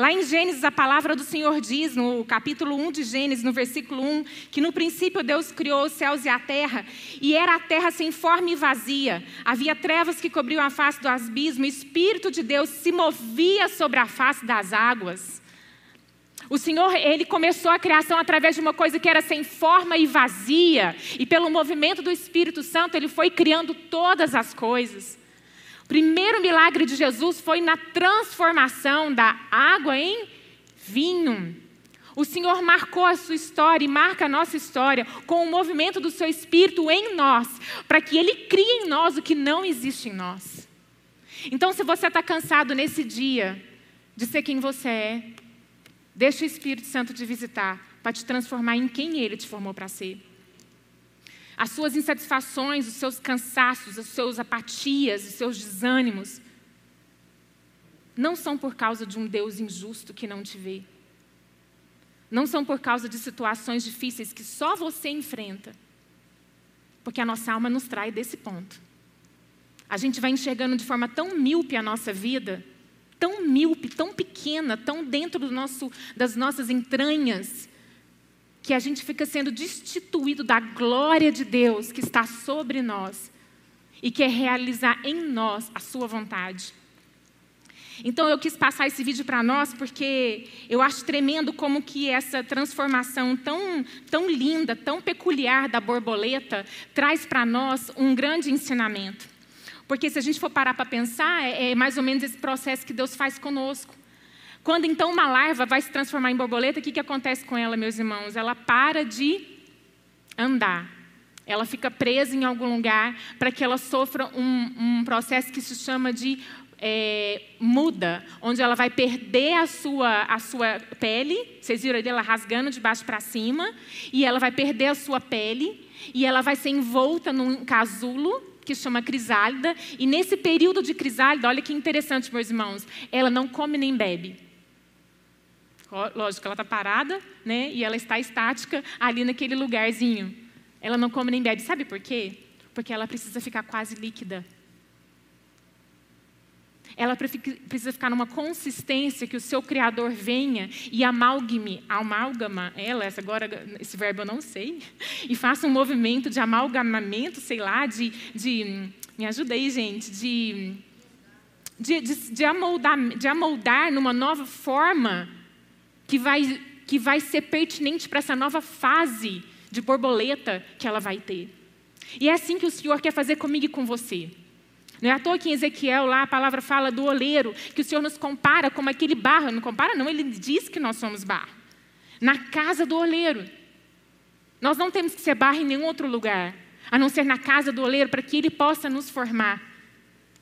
Lá em Gênesis, a palavra do Senhor diz, no capítulo 1 de Gênesis, no versículo 1, que no princípio Deus criou os céus e a terra, e era a terra sem forma e vazia. Havia trevas que cobriam a face do abismo, o Espírito de Deus se movia sobre a face das águas. O Senhor, ele começou a criação através de uma coisa que era sem forma e vazia, e pelo movimento do Espírito Santo, ele foi criando todas as coisas. Primeiro milagre de Jesus foi na transformação da água em vinho. O Senhor marcou a sua história e marca a nossa história com o movimento do seu Espírito em nós, para que ele crie em nós o que não existe em nós. Então, se você está cansado nesse dia de ser quem você é, Deixa o Espírito Santo te visitar para te transformar em quem ele te formou para ser. As suas insatisfações, os seus cansaços, as suas apatias, os seus desânimos, não são por causa de um Deus injusto que não te vê. Não são por causa de situações difíceis que só você enfrenta. Porque a nossa alma nos trai desse ponto. A gente vai enxergando de forma tão míope a nossa vida tão míope, tão pequena, tão dentro do nosso, das nossas entranhas, que a gente fica sendo destituído da glória de Deus que está sobre nós e quer realizar em nós a sua vontade. Então eu quis passar esse vídeo para nós porque eu acho tremendo como que essa transformação tão, tão linda, tão peculiar da borboleta traz para nós um grande ensinamento. Porque se a gente for parar para pensar, é, é mais ou menos esse processo que Deus faz conosco. Quando então uma larva vai se transformar em borboleta, o que, que acontece com ela, meus irmãos? Ela para de andar. Ela fica presa em algum lugar para que ela sofra um, um processo que se chama de é, muda, onde ela vai perder a sua, a sua pele. Vocês viram ali ela rasgando de baixo para cima, e ela vai perder a sua pele, e ela vai ser envolta num casulo que chama crisálida, e nesse período de crisálida, olha que interessante, meus irmãos, ela não come nem bebe. Lógico, ela está parada, né? E ela está estática ali naquele lugarzinho. Ela não come nem bebe. Sabe por quê? Porque ela precisa ficar quase líquida ela precisa ficar numa consistência que o seu Criador venha e amalgame, amalgama ela, essa agora, esse verbo eu não sei, e faça um movimento de amalgamamento, sei lá, de, de me ajuda aí, gente, de, de, de, de, amoldar, de amoldar numa nova forma que vai, que vai ser pertinente para essa nova fase de borboleta que ela vai ter. E é assim que o Senhor quer fazer comigo e com você. Não é à toa que em Ezequiel lá a palavra fala do oleiro, que o Senhor nos compara como aquele barro. Não compara, não, ele diz que nós somos barro. Na casa do oleiro. Nós não temos que ser barro em nenhum outro lugar, a não ser na casa do oleiro, para que ele possa nos formar.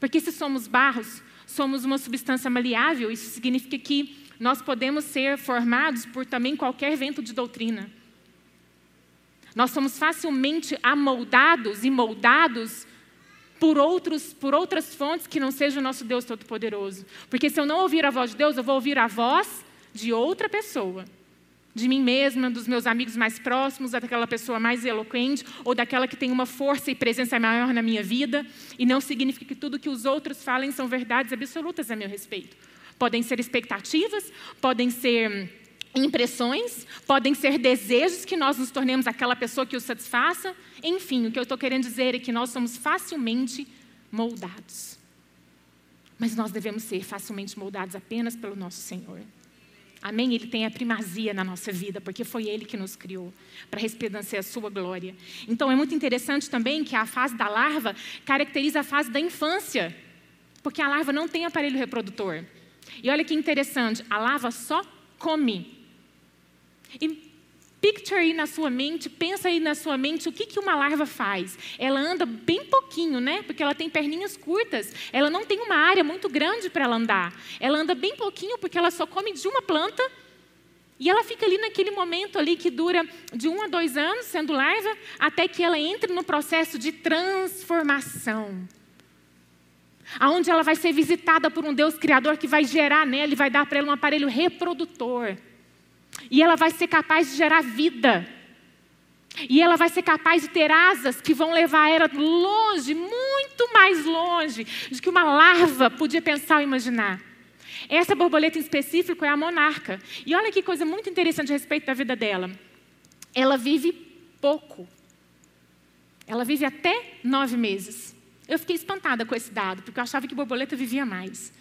Porque se somos barros, somos uma substância maleável, isso significa que nós podemos ser formados por também qualquer vento de doutrina. Nós somos facilmente amoldados e moldados por, outros, por outras fontes que não seja o nosso Deus Todo-Poderoso. Porque se eu não ouvir a voz de Deus, eu vou ouvir a voz de outra pessoa. De mim mesma, dos meus amigos mais próximos, daquela pessoa mais eloquente, ou daquela que tem uma força e presença maior na minha vida. E não significa que tudo que os outros falem são verdades absolutas a meu respeito. Podem ser expectativas, podem ser impressões, podem ser desejos que nós nos tornemos aquela pessoa que o satisfaça. Enfim, o que eu estou querendo dizer é que nós somos facilmente moldados. Mas nós devemos ser facilmente moldados apenas pelo nosso Senhor. Amém? Ele tem a primazia na nossa vida, porque foi Ele que nos criou para resplandecer a sua glória. Então é muito interessante também que a fase da larva caracteriza a fase da infância, porque a larva não tem aparelho reprodutor. E olha que interessante, a larva só come. E Picture aí na sua mente, pensa aí na sua mente o que, que uma larva faz. Ela anda bem pouquinho, né? Porque ela tem perninhas curtas. Ela não tem uma área muito grande para ela andar. Ela anda bem pouquinho porque ela só come de uma planta. E ela fica ali naquele momento ali que dura de um a dois anos, sendo larva, até que ela entre no processo de transformação. Aonde ela vai ser visitada por um Deus Criador que vai gerar nela e vai dar para ela um aparelho reprodutor. E ela vai ser capaz de gerar vida. E ela vai ser capaz de ter asas que vão levar ela longe, muito mais longe do que uma larva podia pensar ou imaginar. Essa borboleta em específico é a monarca. E olha que coisa muito interessante a respeito da vida dela. Ela vive pouco. Ela vive até nove meses. Eu fiquei espantada com esse dado, porque eu achava que borboleta vivia mais.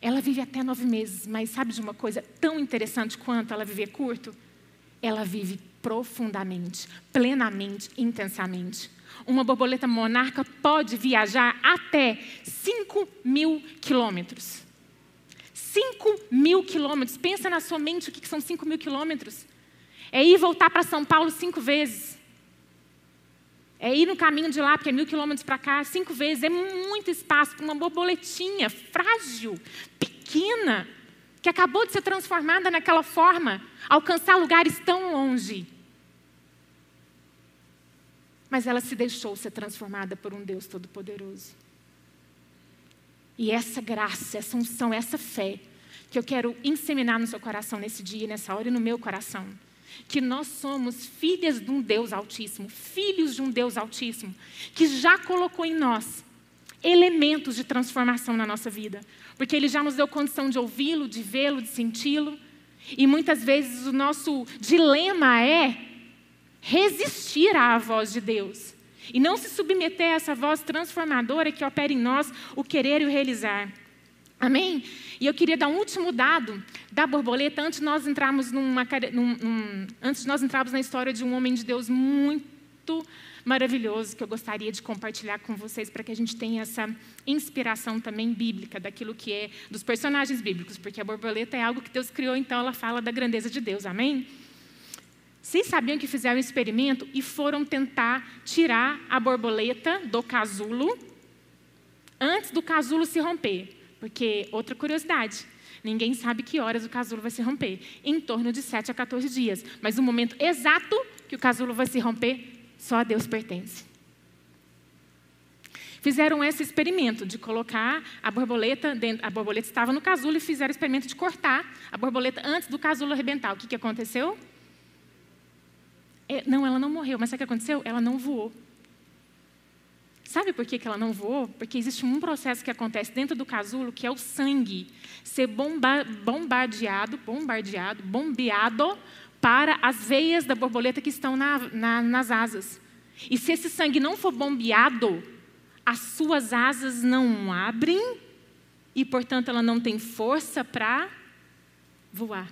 Ela vive até nove meses, mas sabe de uma coisa tão interessante quanto ela viver curto? Ela vive profundamente, plenamente, intensamente. Uma borboleta monarca pode viajar até 5 mil quilômetros. 5 mil quilômetros. Pensa na sua mente o que são 5 mil quilômetros. É ir voltar para São Paulo cinco vezes. É ir no caminho de lá, porque é mil quilômetros para cá, cinco vezes. É muito espaço para uma borboletinha frágil, pequena, que acabou de ser transformada naquela forma, alcançar lugares tão longe. Mas ela se deixou ser transformada por um Deus Todo-Poderoso. E essa graça, essa unção, essa fé, que eu quero inseminar no seu coração nesse dia, nessa hora e no meu coração. Que nós somos filhas de um Deus Altíssimo, filhos de um Deus Altíssimo, que já colocou em nós elementos de transformação na nossa vida. Porque Ele já nos deu condição de ouvi-lo, de vê-lo, de senti-lo. E muitas vezes o nosso dilema é resistir à voz de Deus. E não se submeter a essa voz transformadora que opera em nós o querer e o realizar. Amém? E eu queria dar um último dado da borboleta antes de nós entrarmos numa, num, num, antes nós entrarmos na história de um homem de Deus muito maravilhoso que eu gostaria de compartilhar com vocês para que a gente tenha essa inspiração também bíblica daquilo que é dos personagens bíblicos, porque a borboleta é algo que Deus criou, então ela fala da grandeza de Deus. Amém? Vocês sabiam que fizeram um experimento e foram tentar tirar a borboleta do casulo antes do casulo se romper? Porque, outra curiosidade, ninguém sabe que horas o casulo vai se romper. Em torno de 7 a 14 dias. Mas o momento exato que o casulo vai se romper, só a Deus pertence. Fizeram esse experimento de colocar a borboleta, dentro, a borboleta estava no casulo e fizeram o experimento de cortar a borboleta antes do casulo arrebentar. O que, que aconteceu? É, não, ela não morreu, mas sabe o que aconteceu? Ela não voou. Sabe por que, que ela não voou? Porque existe um processo que acontece dentro do casulo, que é o sangue ser bomba bombardeado, bombardeado, bombeado para as veias da borboleta que estão na, na, nas asas. E se esse sangue não for bombeado, as suas asas não abrem e, portanto, ela não tem força para voar.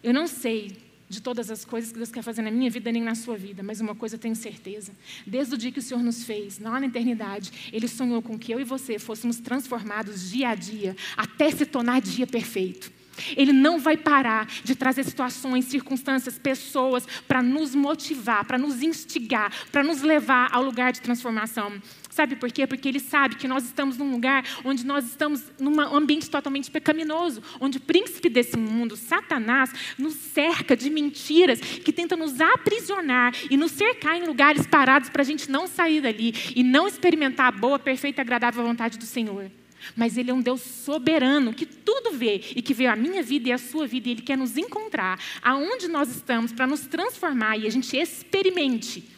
Eu não sei de todas as coisas que Deus quer fazer na minha vida nem na sua vida, mas uma coisa eu tenho certeza. Desde o dia que o Senhor nos fez, lá na eternidade, Ele sonhou com que eu e você fôssemos transformados dia a dia, até se tornar dia perfeito. Ele não vai parar de trazer situações, circunstâncias, pessoas para nos motivar, para nos instigar, para nos levar ao lugar de transformação. Sabe por quê? Porque ele sabe que nós estamos num lugar onde nós estamos num ambiente totalmente pecaminoso, onde o príncipe desse mundo, Satanás, nos cerca de mentiras que tenta nos aprisionar e nos cercar em lugares parados para a gente não sair dali e não experimentar a boa, perfeita e agradável vontade do Senhor. Mas Ele é um Deus soberano que tudo vê e que vê a minha vida e a sua vida e Ele quer nos encontrar aonde nós estamos para nos transformar e a gente experimente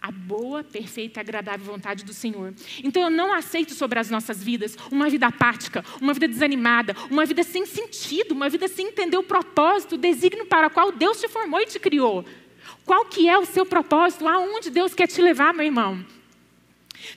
a boa, perfeita e agradável vontade do Senhor. Então eu não aceito sobre as nossas vidas uma vida apática, uma vida desanimada, uma vida sem sentido, uma vida sem entender o propósito, o desígnio para o qual Deus te formou e te criou. Qual que é o seu propósito? Aonde Deus quer te levar, meu irmão?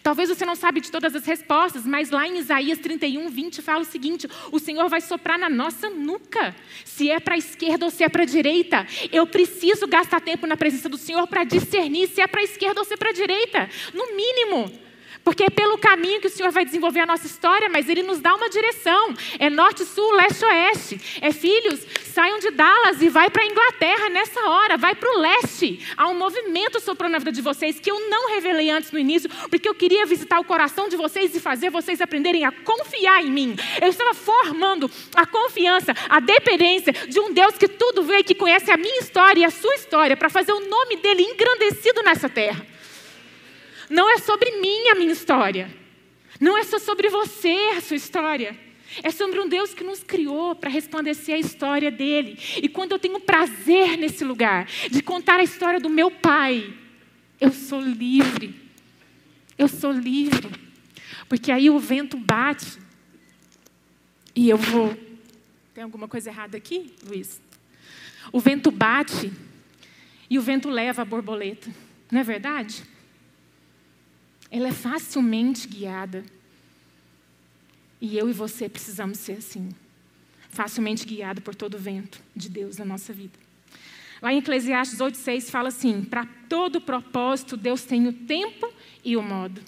Talvez você não sabe de todas as respostas, mas lá em Isaías 31, 20 fala o seguinte: o Senhor vai soprar na nossa nuca, se é para a esquerda ou se é para a direita. Eu preciso gastar tempo na presença do Senhor para discernir se é para a esquerda ou se é para a direita, no mínimo. Porque é pelo caminho que o Senhor vai desenvolver a nossa história, mas Ele nos dá uma direção. É norte, sul, leste, oeste. É filhos, saiam de Dallas e vai para a Inglaterra nessa hora, vai para o leste. Há um movimento soprando na vida de vocês que eu não revelei antes no início, porque eu queria visitar o coração de vocês e fazer vocês aprenderem a confiar em mim. Eu estava formando a confiança, a dependência de um Deus que tudo vê, que conhece a minha história e a sua história, para fazer o nome dele engrandecido nessa terra. Não é sobre mim a minha história. Não é só sobre você a sua história. É sobre um Deus que nos criou para resplandecer a história dele. E quando eu tenho prazer nesse lugar, de contar a história do meu pai, eu sou livre. Eu sou livre. Porque aí o vento bate E eu vou. Tem alguma coisa errada aqui, Luiz? O vento bate e o vento leva a borboleta, não é verdade? Ela é facilmente guiada. E eu e você precisamos ser assim facilmente guiado por todo o vento de Deus na nossa vida. Lá em Eclesiastes 8,6 fala assim: para todo propósito, Deus tem o tempo e o modo.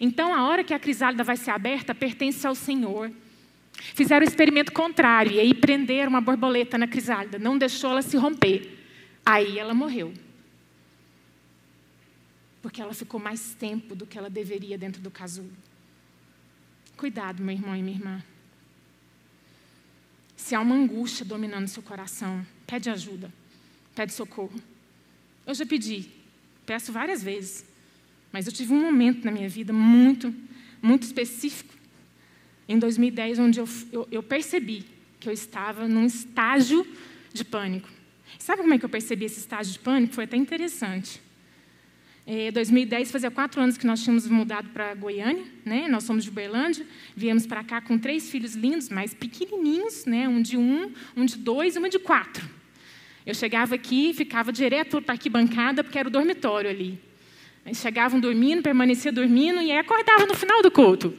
Então, a hora que a crisálida vai ser aberta pertence ao Senhor. Fizeram o experimento contrário, e aí prenderam uma borboleta na crisálida, não deixou ela se romper. Aí ela morreu. Porque ela ficou mais tempo do que ela deveria dentro do casulo. Cuidado, meu irmão e minha irmã. Se há uma angústia dominando seu coração, pede ajuda, pede socorro. Eu já pedi, peço várias vezes, mas eu tive um momento na minha vida muito, muito específico, em 2010, onde eu, eu, eu percebi que eu estava num estágio de pânico. Sabe como é que eu percebi esse estágio de pânico? Foi até interessante. Em 2010, fazia quatro anos que nós tínhamos mudado para Goiânia, né? nós somos de Uberlândia, viemos para cá com três filhos lindos, mas pequenininhos, né? um de um, um de dois e uma de quatro. Eu chegava aqui, ficava direto para aqui bancada, porque era o dormitório ali. Eles chegavam dormindo, permanecia dormindo e aí acordava no final do culto.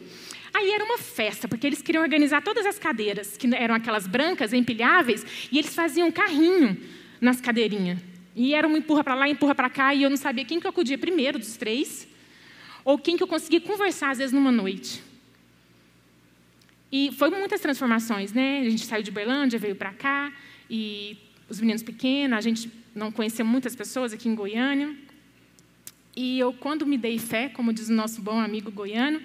Aí era uma festa, porque eles queriam organizar todas as cadeiras, que eram aquelas brancas, empilháveis, e eles faziam um carrinho nas cadeirinhas. E era um empurra para lá, empurra para cá, e eu não sabia quem que eu acudia primeiro dos três, ou quem que eu conseguia conversar, às vezes, numa noite. E foi muitas transformações, né? A gente saiu de Berlândia, veio para cá, e os meninos pequenos, a gente não conhecia muitas pessoas aqui em Goiânia. E eu, quando me dei fé, como diz o nosso bom amigo goiano,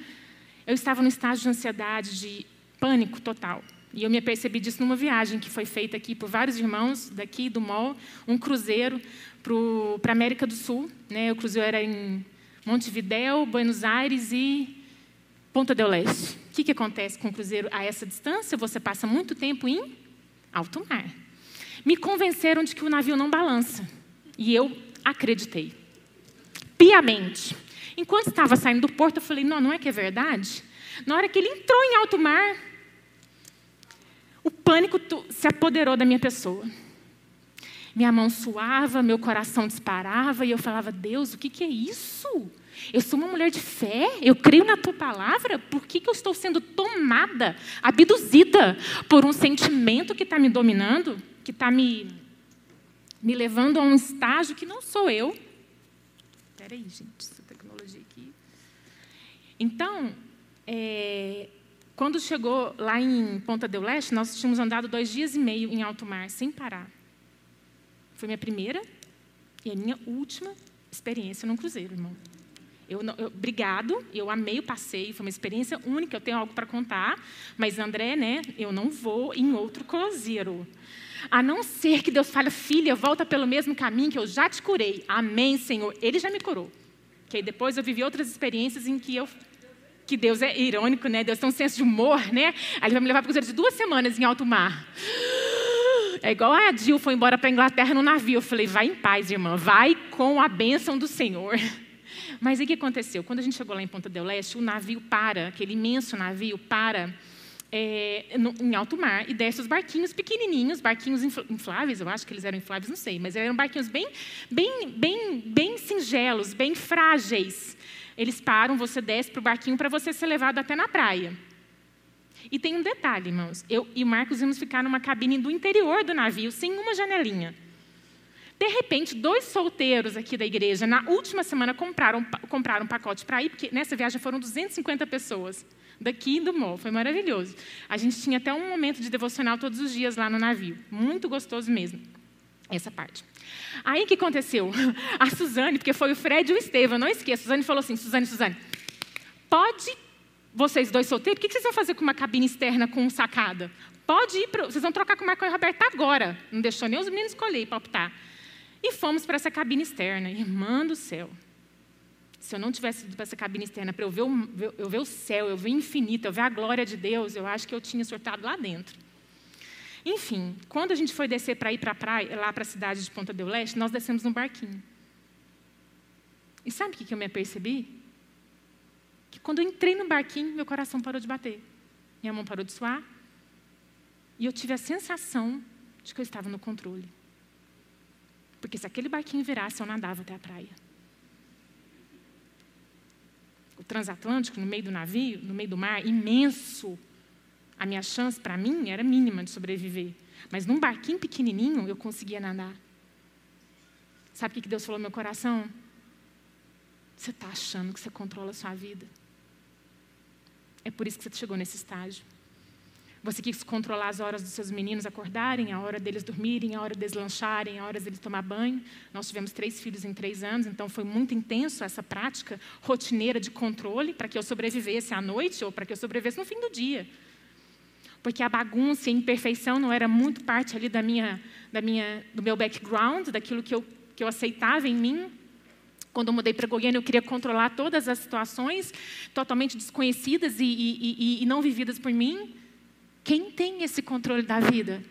eu estava no estágio de ansiedade, de pânico total. E eu me apercebi disso numa viagem que foi feita aqui por vários irmãos daqui do MOL, um cruzeiro para a América do Sul. Né? O cruzeiro era em Montevidéu, Buenos Aires e Ponta del Leste. O que, que acontece com o cruzeiro a essa distância? Você passa muito tempo em alto mar. Me convenceram de que o navio não balança. E eu acreditei. Piamente. Enquanto estava saindo do porto, eu falei: não, não é que é verdade? Na hora que ele entrou em alto mar, o pânico se apoderou da minha pessoa. Minha mão suava, meu coração disparava e eu falava: Deus, o que, que é isso? Eu sou uma mulher de fé, eu creio na tua palavra, por que, que eu estou sendo tomada, abduzida por um sentimento que está me dominando, que está me, me levando a um estágio que não sou eu? Espera aí, gente, essa tecnologia aqui. Então, é, quando chegou lá em Ponta del Leste, nós tínhamos andado dois dias e meio em alto mar, sem parar. Foi minha primeira e a minha última experiência num cruzeiro, irmão. Eu, eu, obrigado, eu amei o passeio, foi uma experiência única, eu tenho algo para contar, mas André, né, eu não vou em outro cruzeiro. A não ser que Deus fale, filha, volta pelo mesmo caminho que eu já te curei. Amém, Senhor. Ele já me curou. Que depois eu vivi outras experiências em que eu que Deus é irônico, né? Deus tem um senso de humor, né? Aí ele vai me levar para cruzeiro de duas semanas em alto mar. É igual a Jill foi embora para a Inglaterra no navio. Eu falei, vai em paz, irmã, vai com a bênção do Senhor. Mas o que aconteceu? Quando a gente chegou lá em Ponta del Leste, o navio para, aquele imenso navio para é, no, em alto mar e desce os barquinhos pequenininhos, barquinhos infláveis, eu acho que eles eram infláveis, não sei, mas eram barquinhos bem, bem, bem, bem singelos, bem frágeis. Eles param, você desce para o barquinho para você ser levado até na praia. E tem um detalhe, irmãos. Eu e o Marcos íamos ficar numa cabine do interior do navio, sem uma janelinha. De repente, dois solteiros aqui da igreja, na última semana, compraram, compraram um pacote para ir, porque nessa viagem foram 250 pessoas, daqui do MOL. Foi maravilhoso. A gente tinha até um momento de devocional todos os dias lá no navio. Muito gostoso mesmo, essa parte. Aí o que aconteceu? A Suzane, porque foi o Fred e o Estevam, não esqueça. A Suzane falou assim: Suzane, Suzane, pode, vocês dois solteiros, o que vocês vão fazer com uma cabine externa com sacada? Pode ir, vocês vão trocar com o Marco e o Roberto agora. Não deixou nem os meninos escolher para optar. E fomos para essa cabine externa. Irmã do céu. Se eu não tivesse ido para essa cabine externa para eu ver, o, eu ver o céu, eu ver o infinito, eu ver a glória de Deus, eu acho que eu tinha surtado lá dentro. Enfim, quando a gente foi descer para ir para a praia, lá para a cidade de Ponta del Leste, nós descemos num barquinho. E sabe o que eu me apercebi? Que quando eu entrei no barquinho, meu coração parou de bater. minha mão parou de suar, e eu tive a sensação de que eu estava no controle. Porque se aquele barquinho virasse, eu nadava até a praia. O transatlântico, no meio do navio, no meio do mar, imenso. A minha chance, para mim, era mínima de sobreviver. Mas num barquinho pequenininho, eu conseguia nadar. Sabe o que Deus falou no meu coração? Você está achando que você controla a sua vida. É por isso que você chegou nesse estágio. Você quis controlar as horas dos seus meninos acordarem, a hora deles dormirem, a hora deles lancharem, a hora deles tomar banho. Nós tivemos três filhos em três anos, então foi muito intenso essa prática rotineira de controle para que eu sobrevivesse à noite ou para que eu sobrevivesse no fim do dia. Porque a bagunça e a imperfeição não era muito parte ali da minha, da minha, do meu background, daquilo que eu, que eu aceitava em mim. Quando eu mudei para Goiânia, eu queria controlar todas as situações totalmente desconhecidas e, e, e, e não vividas por mim. Quem tem esse controle da vida?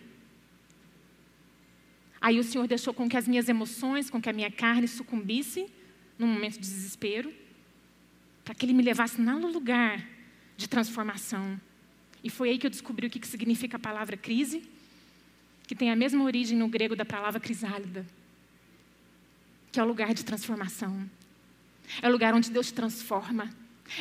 Aí o Senhor deixou com que as minhas emoções, com que a minha carne sucumbisse num momento de desespero, para que Ele me levasse no lugar de transformação. E foi aí que eu descobri o que significa a palavra crise, que tem a mesma origem no grego da palavra crisálida, que é o lugar de transformação. É o lugar onde Deus te transforma.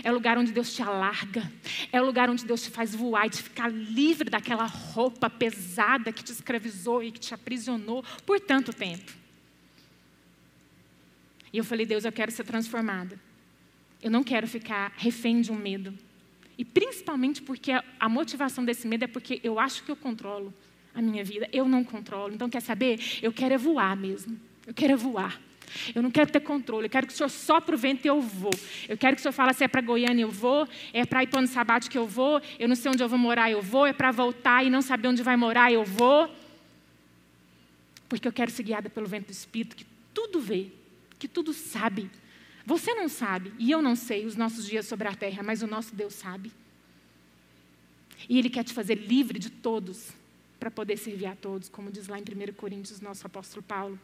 É o lugar onde Deus te alarga. É o lugar onde Deus te faz voar e te ficar livre daquela roupa pesada que te escravizou e que te aprisionou por tanto tempo. E eu falei, Deus, eu quero ser transformada. Eu não quero ficar refém de um medo. E principalmente porque a motivação desse medo é porque eu acho que eu controlo a minha vida. Eu não controlo. Então, quer saber? Eu quero é voar mesmo. Eu quero é voar. Eu não quero ter controle, eu quero que o Senhor sopre o vento e eu vou. Eu quero que o Senhor fale se é para Goiânia eu vou, é para ir para o ano sabático eu vou, eu não sei onde eu vou morar eu vou, é para voltar e não saber onde vai morar eu vou. Porque eu quero ser guiada pelo vento do Espírito, que tudo vê, que tudo sabe. Você não sabe, e eu não sei os nossos dias sobre a terra, mas o nosso Deus sabe. E Ele quer te fazer livre de todos, para poder servir a todos, como diz lá em 1 Coríntios, nosso apóstolo Paulo.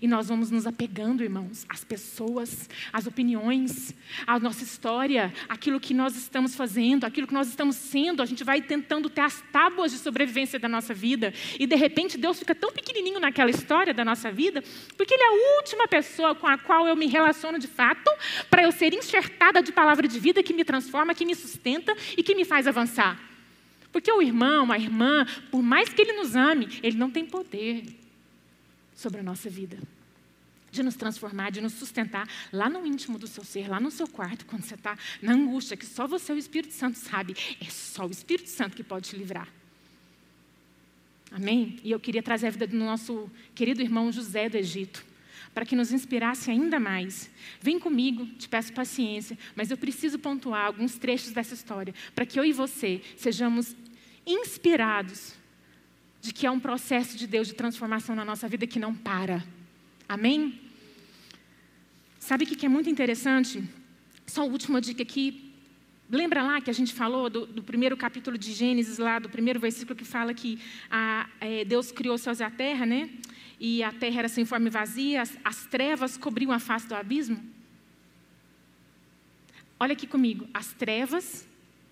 E nós vamos nos apegando, irmãos, às pessoas, às opiniões, à nossa história, aquilo que nós estamos fazendo, aquilo que nós estamos sendo. A gente vai tentando ter as tábuas de sobrevivência da nossa vida. E de repente Deus fica tão pequenininho naquela história da nossa vida, porque Ele é a última pessoa com a qual eu me relaciono de fato, para eu ser enxertada de palavra de vida que me transforma, que me sustenta e que me faz avançar. Porque o irmão, a irmã, por mais que ele nos ame, ele não tem poder sobre a nossa vida. De nos transformar, de nos sustentar lá no íntimo do seu ser, lá no seu quarto, quando você está na angústia, que só você, o Espírito Santo, sabe. É só o Espírito Santo que pode te livrar. Amém? E eu queria trazer a vida do nosso querido irmão José do Egito, para que nos inspirasse ainda mais. Vem comigo, te peço paciência, mas eu preciso pontuar alguns trechos dessa história, para que eu e você sejamos inspirados de que é um processo de Deus de transformação na nossa vida que não para. Amém? Sabe o que é muito interessante? Só a última dica aqui. Lembra lá que a gente falou do, do primeiro capítulo de Gênesis, lá do primeiro versículo que fala que a, é, Deus criou os céus e a terra, né? E a terra era sem forma e vazia, as, as trevas cobriam a face do abismo. Olha aqui comigo, as trevas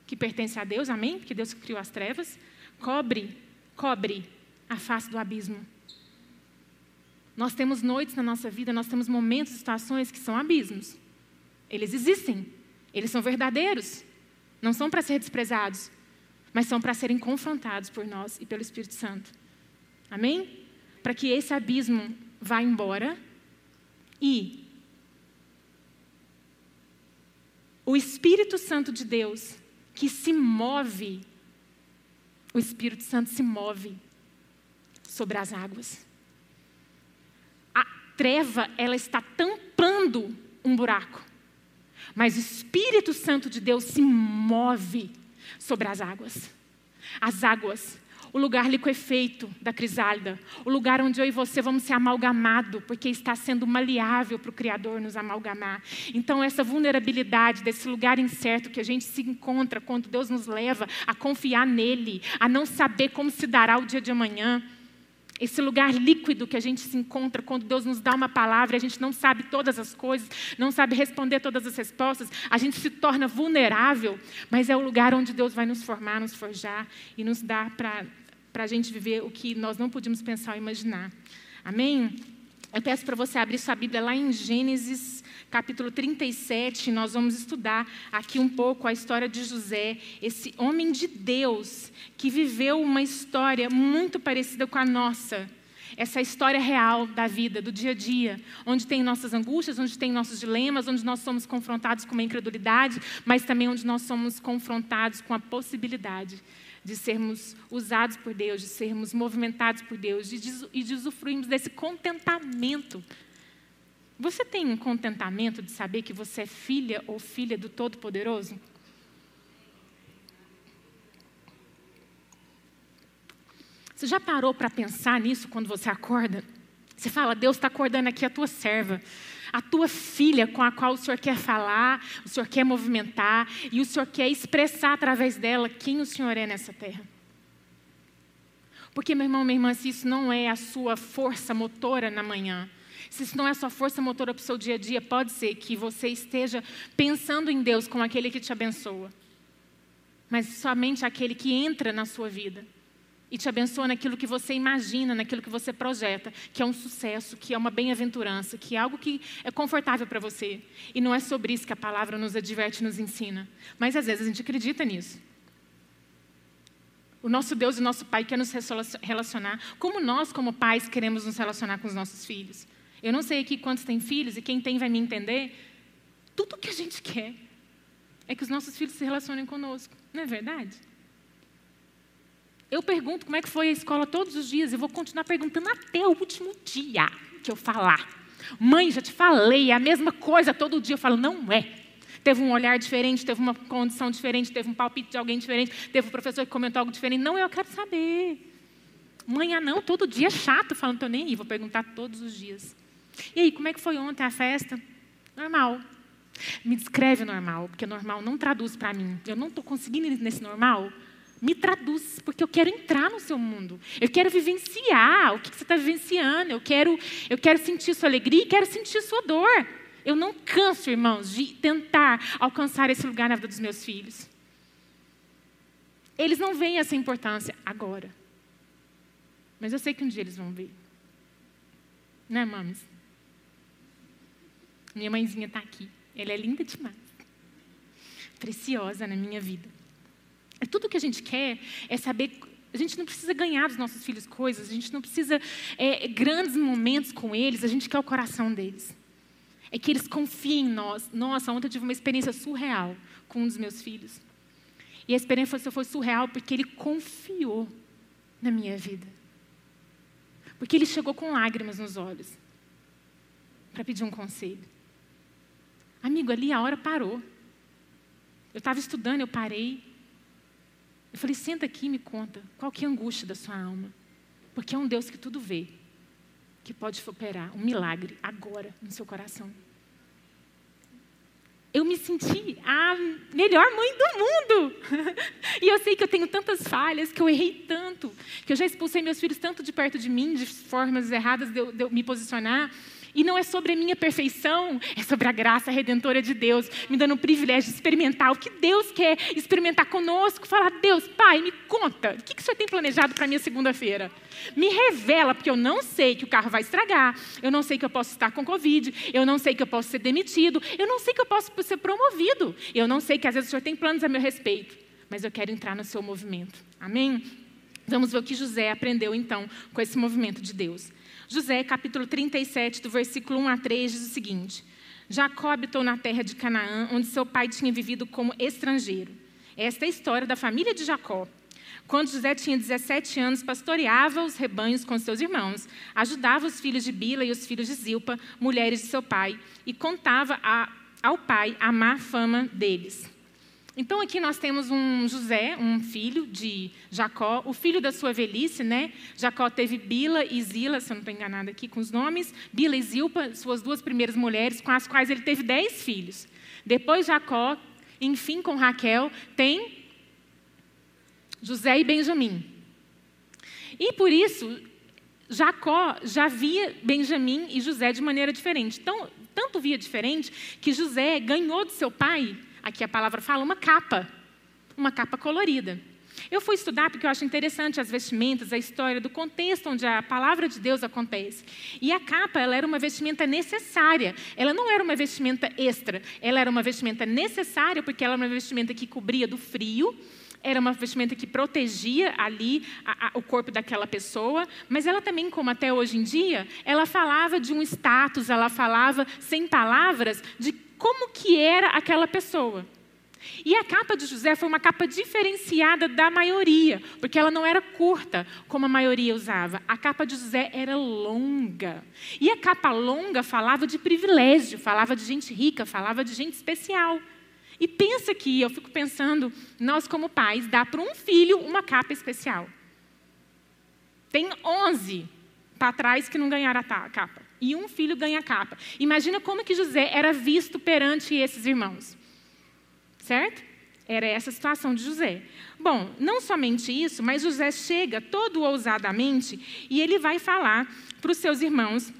que pertencem a Deus, amém? Porque Deus criou as trevas, cobre cobre a face do abismo. Nós temos noites na nossa vida, nós temos momentos, situações que são abismos. Eles existem, eles são verdadeiros, não são para ser desprezados, mas são para serem confrontados por nós e pelo Espírito Santo. Amém? Para que esse abismo vá embora e o Espírito Santo de Deus, que se move o Espírito Santo se move sobre as águas. A treva, ela está tampando um buraco. Mas o Espírito Santo de Deus se move sobre as águas. As águas o lugar liquefeito da crisálida, o lugar onde eu e você vamos ser amalgamados, porque está sendo maleável para o Criador nos amalgamar. Então, essa vulnerabilidade desse lugar incerto que a gente se encontra quando Deus nos leva a confiar nele, a não saber como se dará o dia de amanhã, Esse lugar líquido que a gente se encontra quando Deus nos dá uma palavra, a gente não sabe todas as coisas, não sabe responder todas as respostas, a gente se torna vulnerável, mas é o lugar onde Deus vai nos formar, nos forjar e nos dar para a gente viver o que nós não podíamos pensar ou imaginar. Amém? Eu peço para você abrir sua Bíblia lá em Gênesis, capítulo 37. Nós vamos estudar aqui um pouco a história de José, esse homem de Deus que viveu uma história muito parecida com a nossa. Essa história real da vida, do dia a dia, onde tem nossas angústias, onde tem nossos dilemas, onde nós somos confrontados com uma incredulidade, mas também onde nós somos confrontados com a possibilidade de sermos usados por Deus, de sermos movimentados por Deus e de usufruirmos desse contentamento. Você tem um contentamento de saber que você é filha ou filha do Todo-Poderoso? Você já parou para pensar nisso quando você acorda? Você fala, Deus está acordando aqui a tua serva a tua filha com a qual o Senhor quer falar, o Senhor quer movimentar e o Senhor quer expressar através dela quem o Senhor é nessa terra. Porque, meu irmão, minha irmã, se isso não é a sua força motora na manhã, se isso não é sua força motora para o seu dia a dia, pode ser que você esteja pensando em Deus como aquele que te abençoa, mas somente aquele que entra na sua vida e te abençoa naquilo que você imagina, naquilo que você projeta, que é um sucesso, que é uma bem-aventurança, que é algo que é confortável para você. E não é sobre isso que a palavra nos adverte nos ensina. Mas às vezes a gente acredita nisso. O nosso Deus e o nosso Pai quer nos relacionar. Como nós, como pais, queremos nos relacionar com os nossos filhos? Eu não sei aqui quantos têm filhos e quem tem vai me entender. Tudo que a gente quer é que os nossos filhos se relacionem conosco. Não é verdade? Eu pergunto como é que foi a escola todos os dias, eu vou continuar perguntando até o último dia que eu falar. Mãe, já te falei, é a mesma coisa todo dia. Eu falo, não é. Teve um olhar diferente, teve uma condição diferente, teve um palpite de alguém diferente, teve um professor que comentou algo diferente. Não, eu quero saber. Mãe, não, todo dia é chato, falando, estou nem aí, vou perguntar todos os dias. E aí, como é que foi ontem a festa? Normal. Me descreve normal, porque normal não traduz para mim. Eu não estou conseguindo ir nesse normal. Me traduz, porque eu quero entrar no seu mundo. Eu quero vivenciar o que você está vivenciando. Eu quero, eu quero sentir sua alegria e quero sentir sua dor. Eu não canso, irmãos, de tentar alcançar esse lugar na vida dos meus filhos. Eles não veem essa importância agora. Mas eu sei que um dia eles vão ver. Né, mames? Minha mãezinha está aqui. Ela é linda demais. Preciosa na minha vida. É tudo que a gente quer é saber. A gente não precisa ganhar dos nossos filhos coisas, a gente não precisa é, grandes momentos com eles, a gente quer o coração deles. É que eles confiem em nós. Nossa, ontem eu tive uma experiência surreal com um dos meus filhos. E a experiência foi surreal porque ele confiou na minha vida. Porque ele chegou com lágrimas nos olhos para pedir um conselho. Amigo, ali a hora parou. Eu estava estudando, eu parei. Eu falei, senta aqui e me conta, qual que é a angústia da sua alma? Porque é um Deus que tudo vê, que pode operar um milagre agora no seu coração. Eu me senti a melhor mãe do mundo. e eu sei que eu tenho tantas falhas, que eu errei tanto, que eu já expulsei meus filhos tanto de perto de mim, de formas erradas de eu, de eu me posicionar. E não é sobre a minha perfeição, é sobre a graça redentora de Deus, me dando o privilégio de experimentar o que Deus quer experimentar conosco. Falar, Deus, Pai, me conta, o que, que o Senhor tem planejado para minha segunda-feira? Me revela, porque eu não sei que o carro vai estragar, eu não sei que eu posso estar com Covid, eu não sei que eu posso ser demitido, eu não sei que eu posso ser promovido, eu não sei que às vezes o Senhor tem planos a meu respeito, mas eu quero entrar no seu movimento. Amém? Vamos ver o que José aprendeu então com esse movimento de Deus. José, capítulo 37, do versículo 1 a 3, diz o seguinte: Jacó habitou na terra de Canaã, onde seu pai tinha vivido como estrangeiro. Esta é a história da família de Jacó. Quando José tinha 17 anos, pastoreava os rebanhos com seus irmãos, ajudava os filhos de Bila e os filhos de Zilpa, mulheres de seu pai, e contava a, ao pai a má fama deles. Então aqui nós temos um José, um filho de Jacó, o filho da sua velhice, né? Jacó teve Bila e Zila, se eu não estou enganada aqui com os nomes, Bila e Zilpa, suas duas primeiras mulheres, com as quais ele teve dez filhos. Depois Jacó, enfim, com Raquel, tem José e Benjamim. E por isso, Jacó já via Benjamim e José de maneira diferente. Então, tanto via diferente que José ganhou de seu pai, aqui a palavra fala, uma capa, uma capa colorida. Eu fui estudar porque eu acho interessante as vestimentas, a história do contexto onde a palavra de Deus acontece. E a capa, ela era uma vestimenta necessária. Ela não era uma vestimenta extra. Ela era uma vestimenta necessária porque ela era uma vestimenta que cobria do frio, era uma vestimenta que protegia ali a, a, o corpo daquela pessoa, mas ela também, como até hoje em dia, ela falava de um status, ela falava sem palavras de como que era aquela pessoa. E a capa de José foi uma capa diferenciada da maioria, porque ela não era curta, como a maioria usava. A capa de José era longa. E a capa longa falava de privilégio, falava de gente rica, falava de gente especial. E pensa que, eu fico pensando, nós como pais, dá para um filho uma capa especial. Tem 11 para trás que não ganharam a capa. E um filho ganha a capa. Imagina como que José era visto perante esses irmãos. Certo? Era essa a situação de José. Bom, não somente isso, mas José chega todo ousadamente e ele vai falar para os seus irmãos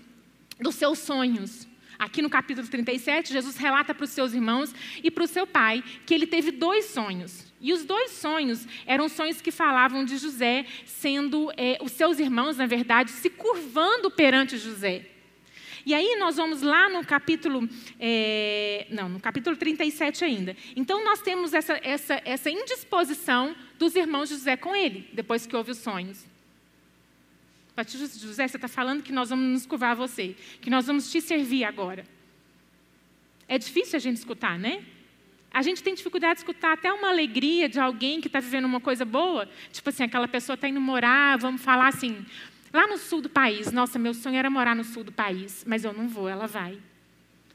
dos seus sonhos. Aqui no capítulo 37, Jesus relata para os seus irmãos e para o seu pai que ele teve dois sonhos. E os dois sonhos eram sonhos que falavam de José sendo é, os seus irmãos, na verdade, se curvando perante José. E aí nós vamos lá no capítulo, é, não, no capítulo 37 ainda. Então nós temos essa, essa, essa indisposição dos irmãos de José com ele, depois que houve os sonhos. José, você está falando que nós vamos nos curvar a você, que nós vamos te servir agora. É difícil a gente escutar, né? A gente tem dificuldade de escutar até uma alegria de alguém que está vivendo uma coisa boa. Tipo assim, aquela pessoa está indo morar, vamos falar assim, Lá no sul do país, nossa, meu sonho era morar no sul do país, mas eu não vou, ela vai.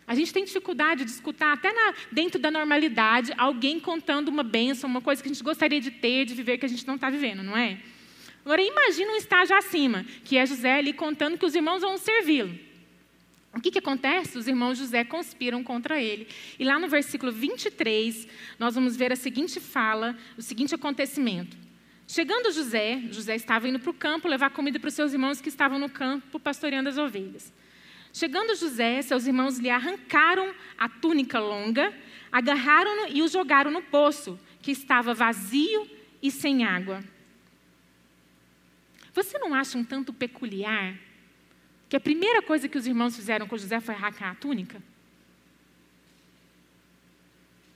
A gente tem dificuldade de escutar, até na, dentro da normalidade, alguém contando uma benção, uma coisa que a gente gostaria de ter, de viver, que a gente não está vivendo, não é? Agora, imagina um estágio acima, que é José ali contando que os irmãos vão servi-lo. O que, que acontece? Os irmãos José conspiram contra ele. E lá no versículo 23, nós vamos ver a seguinte fala, o seguinte acontecimento. Chegando José, José estava indo para o campo levar comida para os seus irmãos que estavam no campo pastoreando as ovelhas. Chegando José, seus irmãos lhe arrancaram a túnica longa, agarraram-no e o jogaram no poço, que estava vazio e sem água. Você não acha um tanto peculiar que a primeira coisa que os irmãos fizeram com José foi arrancar a túnica?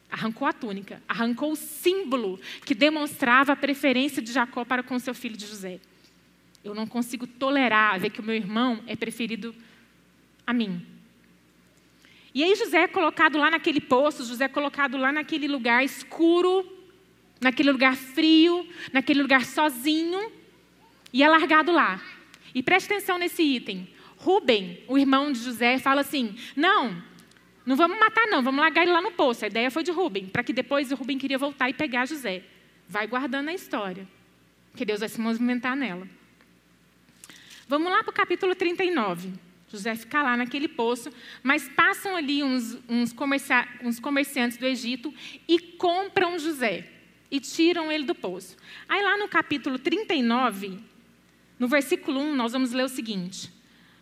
Arrancou a túnica, arrancou o símbolo que demonstrava a preferência de Jacó para com seu filho de José. Eu não consigo tolerar ver que o meu irmão é preferido a mim. E aí José é colocado lá naquele poço, José é colocado lá naquele lugar escuro, naquele lugar frio, naquele lugar sozinho, e é largado lá. E preste atenção nesse item. Rubem, o irmão de José, fala assim: Não, não vamos matar, não, vamos largar ele lá no poço. A ideia foi de Rubem, para que depois o Rubem queria voltar e pegar José. Vai guardando a história, que Deus vai se movimentar nela. Vamos lá para o capítulo 39. José fica lá naquele poço, mas passam ali uns, uns, uns comerciantes do Egito e compram José e tiram ele do poço. Aí lá no capítulo 39, no versículo 1, nós vamos ler o seguinte: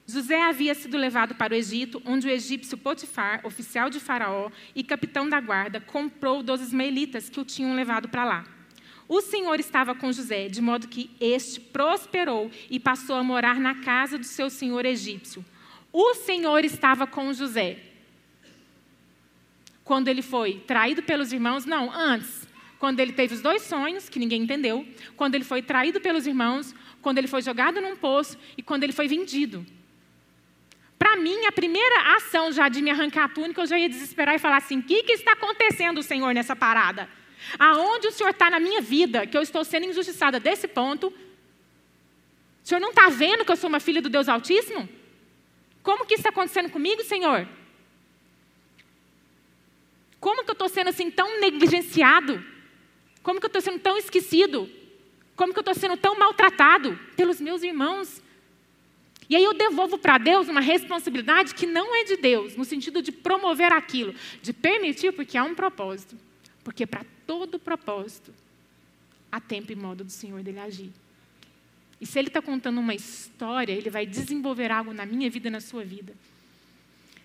José havia sido levado para o Egito, onde o egípcio Potifar, oficial de Faraó e capitão da guarda, comprou dos ismaelitas que o tinham levado para lá. O Senhor estava com José, de modo que este prosperou e passou a morar na casa do seu senhor egípcio. O Senhor estava com José. Quando ele foi traído pelos irmãos, não, antes. Quando ele teve os dois sonhos, que ninguém entendeu, quando ele foi traído pelos irmãos, quando ele foi jogado num poço e quando ele foi vendido. Para mim, a primeira ação já de me arrancar a túnica, eu já ia desesperar e falar assim: o que, que está acontecendo, Senhor, nessa parada? Aonde o Senhor está na minha vida, que eu estou sendo injustiçada desse ponto? O Senhor não está vendo que eu sou uma filha do Deus Altíssimo? Como que isso está acontecendo comigo, Senhor? Como que eu estou sendo assim tão negligenciado? Como que eu estou sendo tão esquecido? Como que eu estou sendo tão maltratado pelos meus irmãos? E aí eu devolvo para Deus uma responsabilidade que não é de Deus, no sentido de promover aquilo, de permitir, porque há um propósito. Porque para todo propósito há tempo e modo do Senhor dele agir. E se ele está contando uma história, ele vai desenvolver algo na minha vida e na sua vida.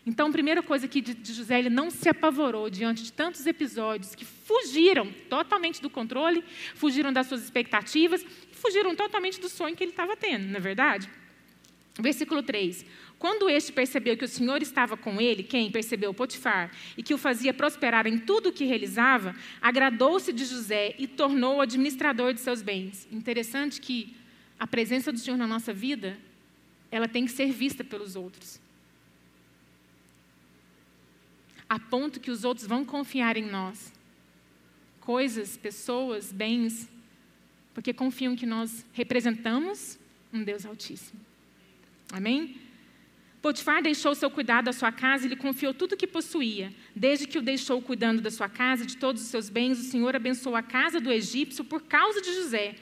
Então, a primeira coisa aqui de José, ele não se apavorou diante de tantos episódios que fugiram totalmente do controle, fugiram das suas expectativas, fugiram totalmente do sonho que ele estava tendo, não é verdade? Versículo 3. Quando este percebeu que o Senhor estava com ele, quem percebeu Potifar, e que o fazia prosperar em tudo o que realizava, agradou-se de José e tornou-o administrador de seus bens. Interessante que a presença do Senhor na nossa vida, ela tem que ser vista pelos outros. A ponto que os outros vão confiar em nós. Coisas, pessoas, bens, porque confiam que nós representamos um Deus Altíssimo. Amém? Potifar deixou seu cuidado da sua casa e lhe confiou tudo o que possuía. Desde que o deixou cuidando da sua casa de todos os seus bens, o Senhor abençoou a casa do egípcio por causa de José.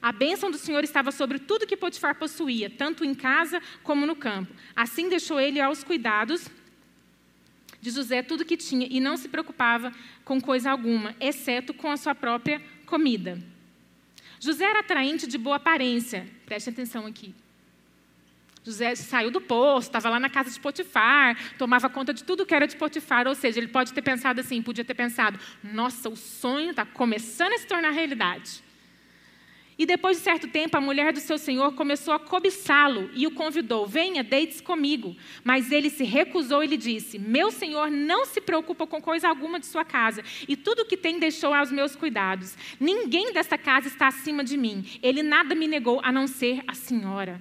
A bênção do Senhor estava sobre tudo que Potifar possuía, tanto em casa como no campo. Assim deixou ele aos cuidados de José tudo que tinha e não se preocupava com coisa alguma, exceto com a sua própria comida. José era atraente de boa aparência. Preste atenção aqui. José saiu do poço, estava lá na casa de Potifar, tomava conta de tudo que era de Potifar. Ou seja, ele pode ter pensado assim, podia ter pensado: nossa, o sonho está começando a se tornar realidade. E depois de certo tempo, a mulher do seu senhor começou a cobiçá-lo e o convidou: Venha, deite-se comigo. Mas ele se recusou e lhe disse: Meu senhor não se preocupa com coisa alguma de sua casa, e tudo o que tem deixou aos meus cuidados. Ninguém desta casa está acima de mim. Ele nada me negou a não ser a senhora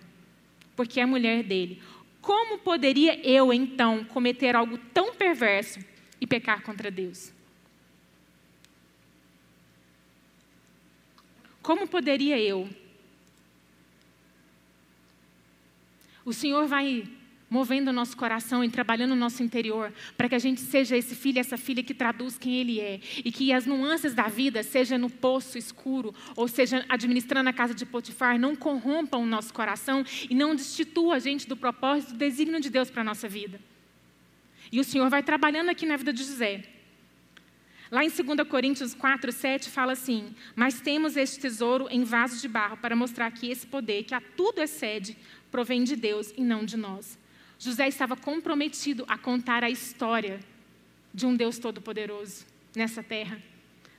porque é mulher dele. Como poderia eu, então, cometer algo tão perverso e pecar contra Deus? Como poderia eu? O Senhor vai movendo o nosso coração e trabalhando o nosso interior, para que a gente seja esse filho, essa filha que traduz quem ele é, e que as nuances da vida, seja no poço escuro, ou seja administrando a casa de Potifar, não corrompam o nosso coração e não destituam a gente do propósito, do desígnio de Deus para a nossa vida. E o Senhor vai trabalhando aqui na vida de José. Lá em 2 Coríntios 4, 7, fala assim: Mas temos este tesouro em vasos de barro para mostrar que esse poder, que a tudo excede, provém de Deus e não de nós. José estava comprometido a contar a história de um Deus todo-poderoso nessa terra,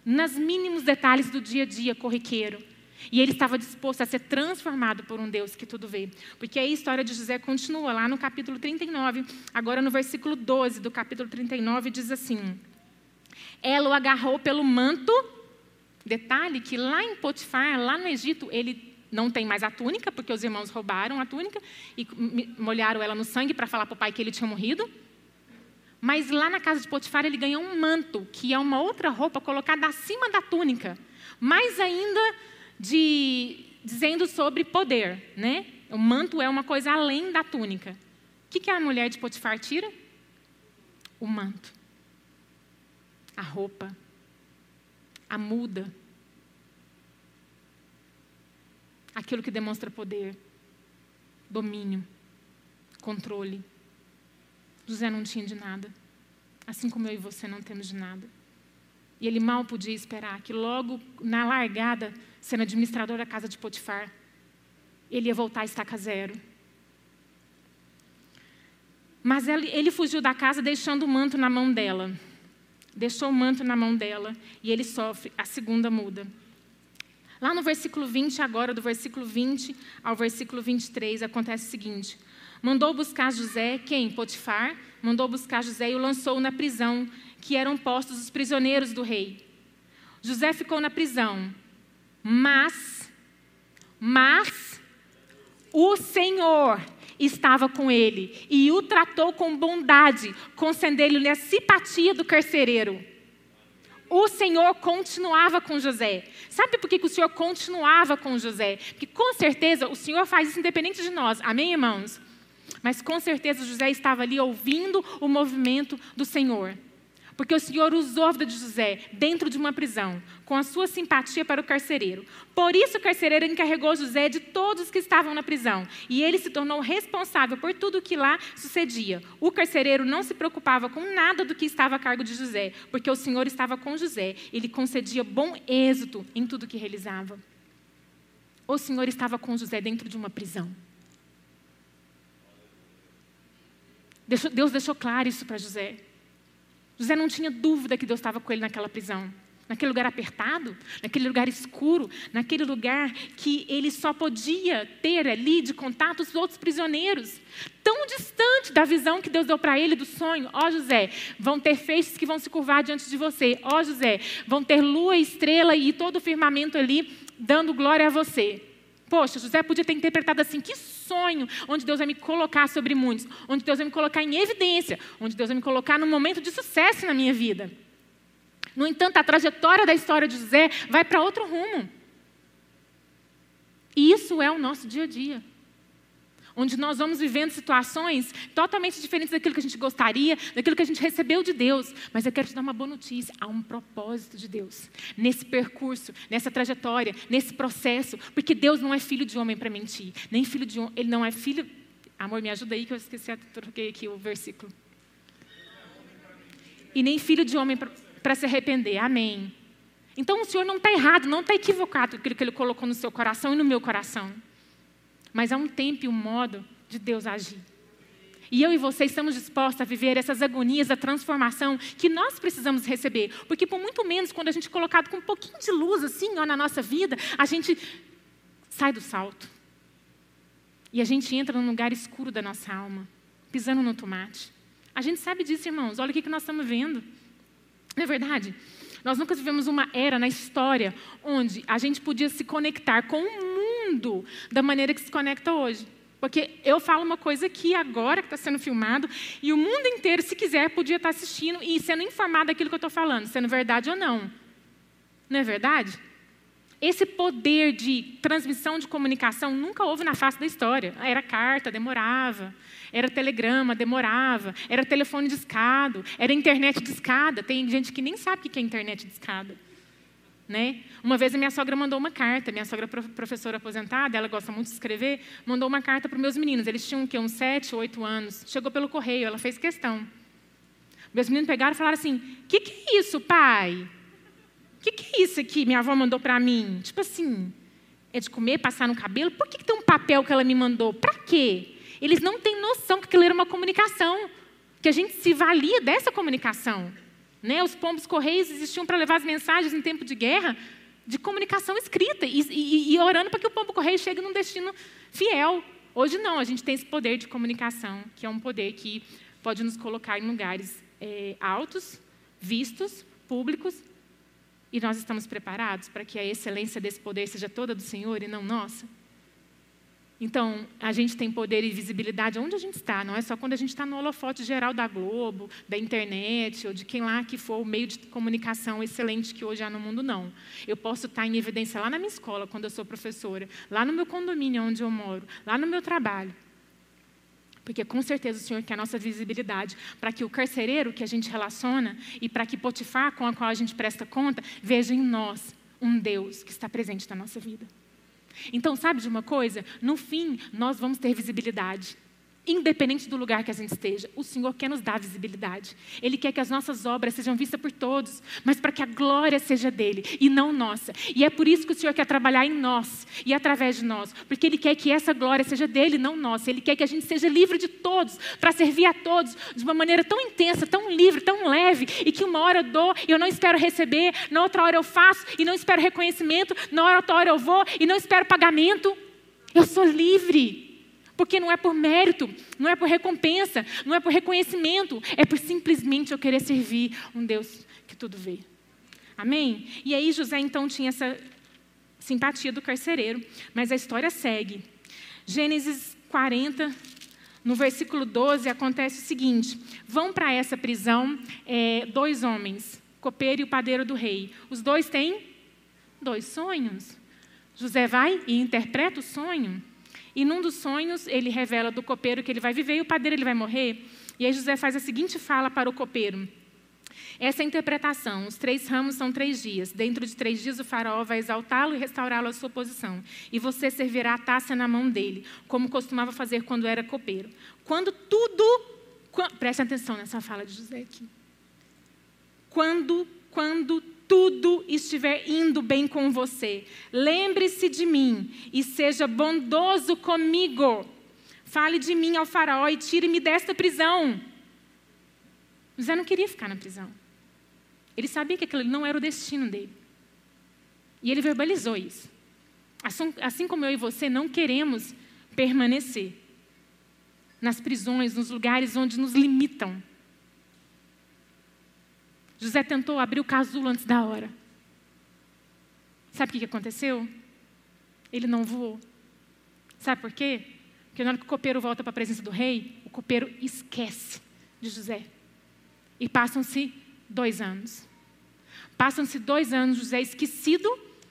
nos mínimos detalhes do dia a dia corriqueiro. E ele estava disposto a ser transformado por um Deus que tudo vê. Porque a história de José continua lá no capítulo 39, agora no versículo 12 do capítulo 39, diz assim: Ela o agarrou pelo manto. Detalhe que lá em Potifar, lá no Egito, ele não tem mais a túnica, porque os irmãos roubaram a túnica e molharam ela no sangue para falar para o pai que ele tinha morrido. Mas lá na casa de Potifar ele ganhou um manto, que é uma outra roupa colocada acima da túnica. Mais ainda de, dizendo sobre poder, né? O manto é uma coisa além da túnica. O que, que a mulher de Potifar tira? O manto, a roupa, a muda, aquilo que demonstra poder, domínio, controle. José não tinha de nada, assim como eu e você não temos de nada. E ele mal podia esperar que logo na largada, sendo administrador da casa de Potifar, ele ia voltar a estaca zero. Mas ele, ele fugiu da casa deixando o manto na mão dela. Deixou o manto na mão dela e ele sofre a segunda muda. Lá no versículo 20, agora, do versículo 20 ao versículo 23, acontece o seguinte: Mandou buscar José, quem? Potifar, mandou buscar José e o lançou na prisão, que eram postos os prisioneiros do rei. José ficou na prisão, mas, mas, o Senhor estava com ele e o tratou com bondade, concedendo-lhe a simpatia do carcereiro o Senhor continuava com José. Sabe por que, que o Senhor continuava com José? Porque com certeza o Senhor faz isso independente de nós. Amém, irmãos? Mas com certeza José estava ali ouvindo o movimento do Senhor. Porque o Senhor usou a vida de José dentro de uma prisão, com a sua simpatia para o carcereiro. Por isso o carcereiro encarregou José de todos os que estavam na prisão. E ele se tornou responsável por tudo o que lá sucedia. O carcereiro não se preocupava com nada do que estava a cargo de José, porque o Senhor estava com José. Ele concedia bom êxito em tudo que realizava. o Senhor estava com José dentro de uma prisão. Deus deixou claro isso para José. José não tinha dúvida que Deus estava com ele naquela prisão naquele lugar apertado, naquele lugar escuro, naquele lugar que ele só podia ter ali de contato os outros prisioneiros, tão distante da visão que Deus deu para ele do sonho. Ó oh, José, vão ter feixes que vão se curvar diante de você. Ó oh, José, vão ter lua, estrela e todo o firmamento ali dando glória a você. Poxa, José podia ter interpretado assim: que sonho, onde Deus vai me colocar sobre muitos, onde Deus vai me colocar em evidência, onde Deus vai me colocar num momento de sucesso na minha vida. No entanto, a trajetória da história de José vai para outro rumo. E isso é o nosso dia a dia. Onde nós vamos vivendo situações totalmente diferentes daquilo que a gente gostaria, daquilo que a gente recebeu de Deus. Mas eu quero te dar uma boa notícia: há um propósito de Deus nesse percurso, nessa trajetória, nesse processo. Porque Deus não é filho de homem para mentir, nem filho de homem, ele não é filho. Amor, me ajuda aí que eu esqueci, troquei aqui o versículo. E nem filho de homem para se arrepender. Amém. Então o Senhor não está errado, não está equivocado aquilo que Ele colocou no seu coração e no meu coração. Mas há um tempo e um modo de Deus agir. E eu e você estamos dispostos a viver essas agonias da transformação que nós precisamos receber. Porque por muito menos, quando a gente é colocado com um pouquinho de luz assim ó, na nossa vida, a gente sai do salto. E a gente entra num lugar escuro da nossa alma, pisando no tomate. A gente sabe disso, irmãos. Olha o que, nós estamos vendo. Não é verdade? Nós nunca vivemos uma era na história onde a gente podia se conectar com o mundo da maneira que se conecta hoje. Porque eu falo uma coisa aqui agora, que está sendo filmado, e o mundo inteiro, se quiser, podia estar assistindo e sendo informado daquilo que eu estou falando, sendo verdade ou não. Não é verdade? Esse poder de transmissão de comunicação nunca houve na face da história. Era carta, demorava. Era telegrama, demorava. Era telefone de escada. Era internet de escada. Tem gente que nem sabe o que é internet de escada. Né? Uma vez a minha sogra mandou uma carta. Minha sogra professora aposentada, ela gosta muito de escrever. Mandou uma carta para os meus meninos. Eles tinham que, uns sete, oito anos. Chegou pelo correio, ela fez questão. Meus meninos pegaram e falaram assim: O que, que é isso, pai? O que, que, é isso aqui minha avó mandou para mim? Tipo assim, é de comer, passar no cabelo? Por que, que tem um papel que ela me mandou? Para quê? Eles não têm noção que aquilo era uma comunicação, que a gente se valia dessa comunicação. Né? Os pombos correios existiam para levar as mensagens em tempo de guerra, de comunicação escrita, e, e, e orando para que o pombo correio chegue num destino fiel. Hoje não, a gente tem esse poder de comunicação, que é um poder que pode nos colocar em lugares é, altos, vistos, públicos, e nós estamos preparados para que a excelência desse poder seja toda do Senhor e não nossa? Então, a gente tem poder e visibilidade onde a gente está, não é só quando a gente está no holofote geral da Globo, da internet, ou de quem lá que for o meio de comunicação excelente que hoje há no mundo, não. Eu posso estar em evidência lá na minha escola, quando eu sou professora, lá no meu condomínio onde eu moro, lá no meu trabalho. Porque com certeza o Senhor quer a nossa visibilidade, para que o carcereiro que a gente relaciona e para que Potifar, com a qual a gente presta conta, veja em nós um Deus que está presente na nossa vida. Então, sabe de uma coisa? No fim, nós vamos ter visibilidade independente do lugar que a gente esteja, o Senhor quer nos dar visibilidade. Ele quer que as nossas obras sejam vistas por todos, mas para que a glória seja dele e não nossa. E é por isso que o Senhor quer trabalhar em nós e através de nós, porque ele quer que essa glória seja dele, não nossa. Ele quer que a gente seja livre de todos, para servir a todos de uma maneira tão intensa, tão livre, tão leve, e que uma hora eu dou e eu não espero receber, na outra hora eu faço e não espero reconhecimento, na outra hora eu vou e não espero pagamento. Eu sou livre. Porque não é por mérito, não é por recompensa, não é por reconhecimento, é por simplesmente eu querer servir um Deus que tudo vê. Amém? E aí José então tinha essa simpatia do carcereiro, mas a história segue. Gênesis 40, no versículo 12, acontece o seguinte: vão para essa prisão é, dois homens, copeiro e o padeiro do rei. Os dois têm dois sonhos. José vai e interpreta o sonho. E num dos sonhos, ele revela do copeiro que ele vai viver e o padeiro ele vai morrer. E aí José faz a seguinte fala para o copeiro. Essa é a interpretação. Os três ramos são três dias. Dentro de três dias, o faraó vai exaltá-lo e restaurá-lo à sua posição. E você servirá a taça na mão dele, como costumava fazer quando era copeiro. Quando tudo. Preste atenção nessa fala de José aqui. Quando, quando tudo estiver indo bem com você, lembre-se de mim e seja bondoso comigo. Fale de mim ao Faraó e tire-me desta prisão. José não queria ficar na prisão. Ele sabia que aquilo não era o destino dele. E ele verbalizou isso. Assim, assim como eu e você não queremos permanecer nas prisões, nos lugares onde nos limitam. José tentou abrir o casulo antes da hora. Sabe o que aconteceu? Ele não voou. Sabe por quê? Porque na hora que o copeiro volta para a presença do rei, o copeiro esquece de José. E passam-se dois anos. Passam-se dois anos, José esquecido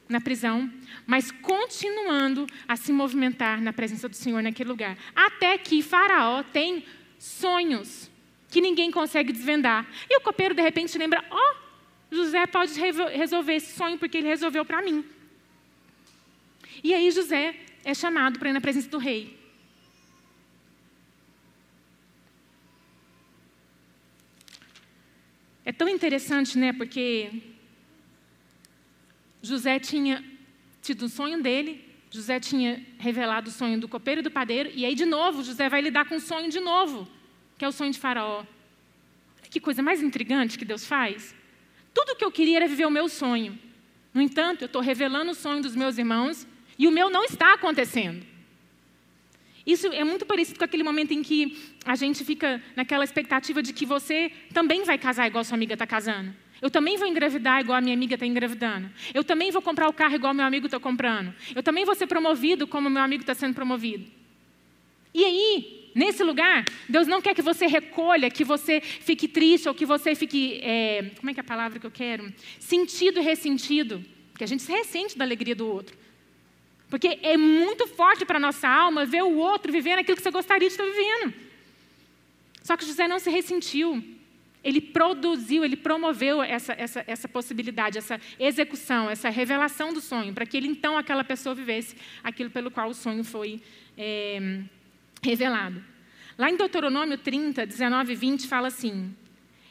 na prisão, mas continuando a se movimentar na presença do Senhor naquele lugar. Até que Faraó tem sonhos que ninguém consegue desvendar. E o copeiro, de repente, lembra: Ó, oh, José pode resolver esse sonho porque ele resolveu para mim. E aí José é chamado para ir na presença do rei. É tão interessante, né? Porque José tinha tido o sonho dele, José tinha revelado o sonho do copeiro e do padeiro, e aí de novo José vai lidar com o sonho de novo, que é o sonho de Faraó. Que coisa mais intrigante que Deus faz. Tudo o que eu queria era viver o meu sonho. No entanto, eu estou revelando o sonho dos meus irmãos e o meu não está acontecendo. Isso é muito parecido com aquele momento em que a gente fica naquela expectativa de que você também vai casar igual sua amiga está casando. Eu também vou engravidar igual a minha amiga está engravidando. Eu também vou comprar o carro igual meu amigo está comprando. Eu também vou ser promovido como meu amigo está sendo promovido. E aí, nesse lugar, Deus não quer que você recolha, que você fique triste ou que você fique. É, como é que é a palavra que eu quero? Sentido e ressentido. Porque a gente se ressente da alegria do outro. Porque é muito forte para a nossa alma ver o outro vivendo aquilo que você gostaria de estar vivendo. Só que José não se ressentiu. Ele produziu, ele promoveu essa, essa, essa possibilidade, essa execução, essa revelação do sonho, para que ele então, aquela pessoa, vivesse aquilo pelo qual o sonho foi é, revelado. Lá em Deuteronômio 30, 19 e 20, fala assim: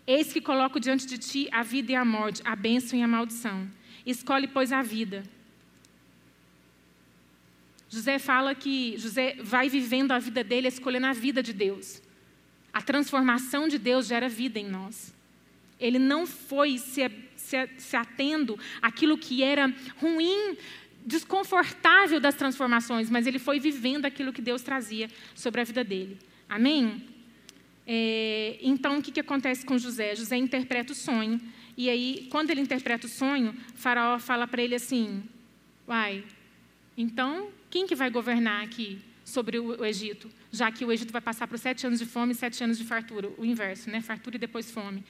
Eis que coloco diante de ti a vida e a morte, a bênção e a maldição. Escolhe, pois, a vida José fala que José vai vivendo a vida dele escolhendo a vida de Deus. A transformação de Deus gera vida em nós. Ele não foi se, se, se atendo àquilo que era ruim, desconfortável das transformações, mas ele foi vivendo aquilo que Deus trazia sobre a vida dele. Amém? É, então, o que, que acontece com José? José interpreta o sonho, e aí, quando ele interpreta o sonho, Faraó fala para ele assim: Uai, então quem que vai governar aqui sobre o, Egito? Já que o Egito vai passar por sete anos de fome e sete anos de fartura. O inverso, né? Fartura e depois fome.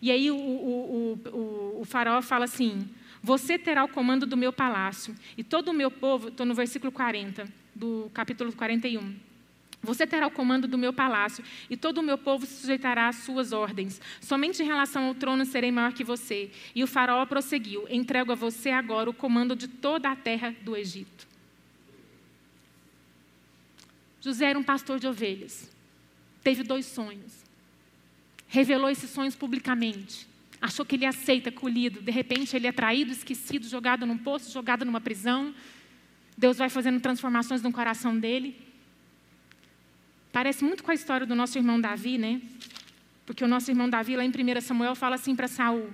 E aí o, o, o, o faraó fala assim: Você terá o comando do meu palácio, e todo o meu povo, estou no versículo 40, do capítulo 41. Você terá o comando do meu palácio, e todo o meu povo se sujeitará às suas ordens. Somente em relação ao trono serei maior que você. E o faraó prosseguiu: Entrego a você agora o comando de toda a terra do Egito. José era um pastor de ovelhas. Teve dois sonhos. Revelou esses sonhos publicamente. Achou que ele aceita, colhido. De repente, ele é traído, esquecido, jogado num poço, jogado numa prisão. Deus vai fazendo transformações no coração dele. Parece muito com a história do nosso irmão Davi, né? Porque o nosso irmão Davi, lá em 1 Samuel, fala assim para Saul: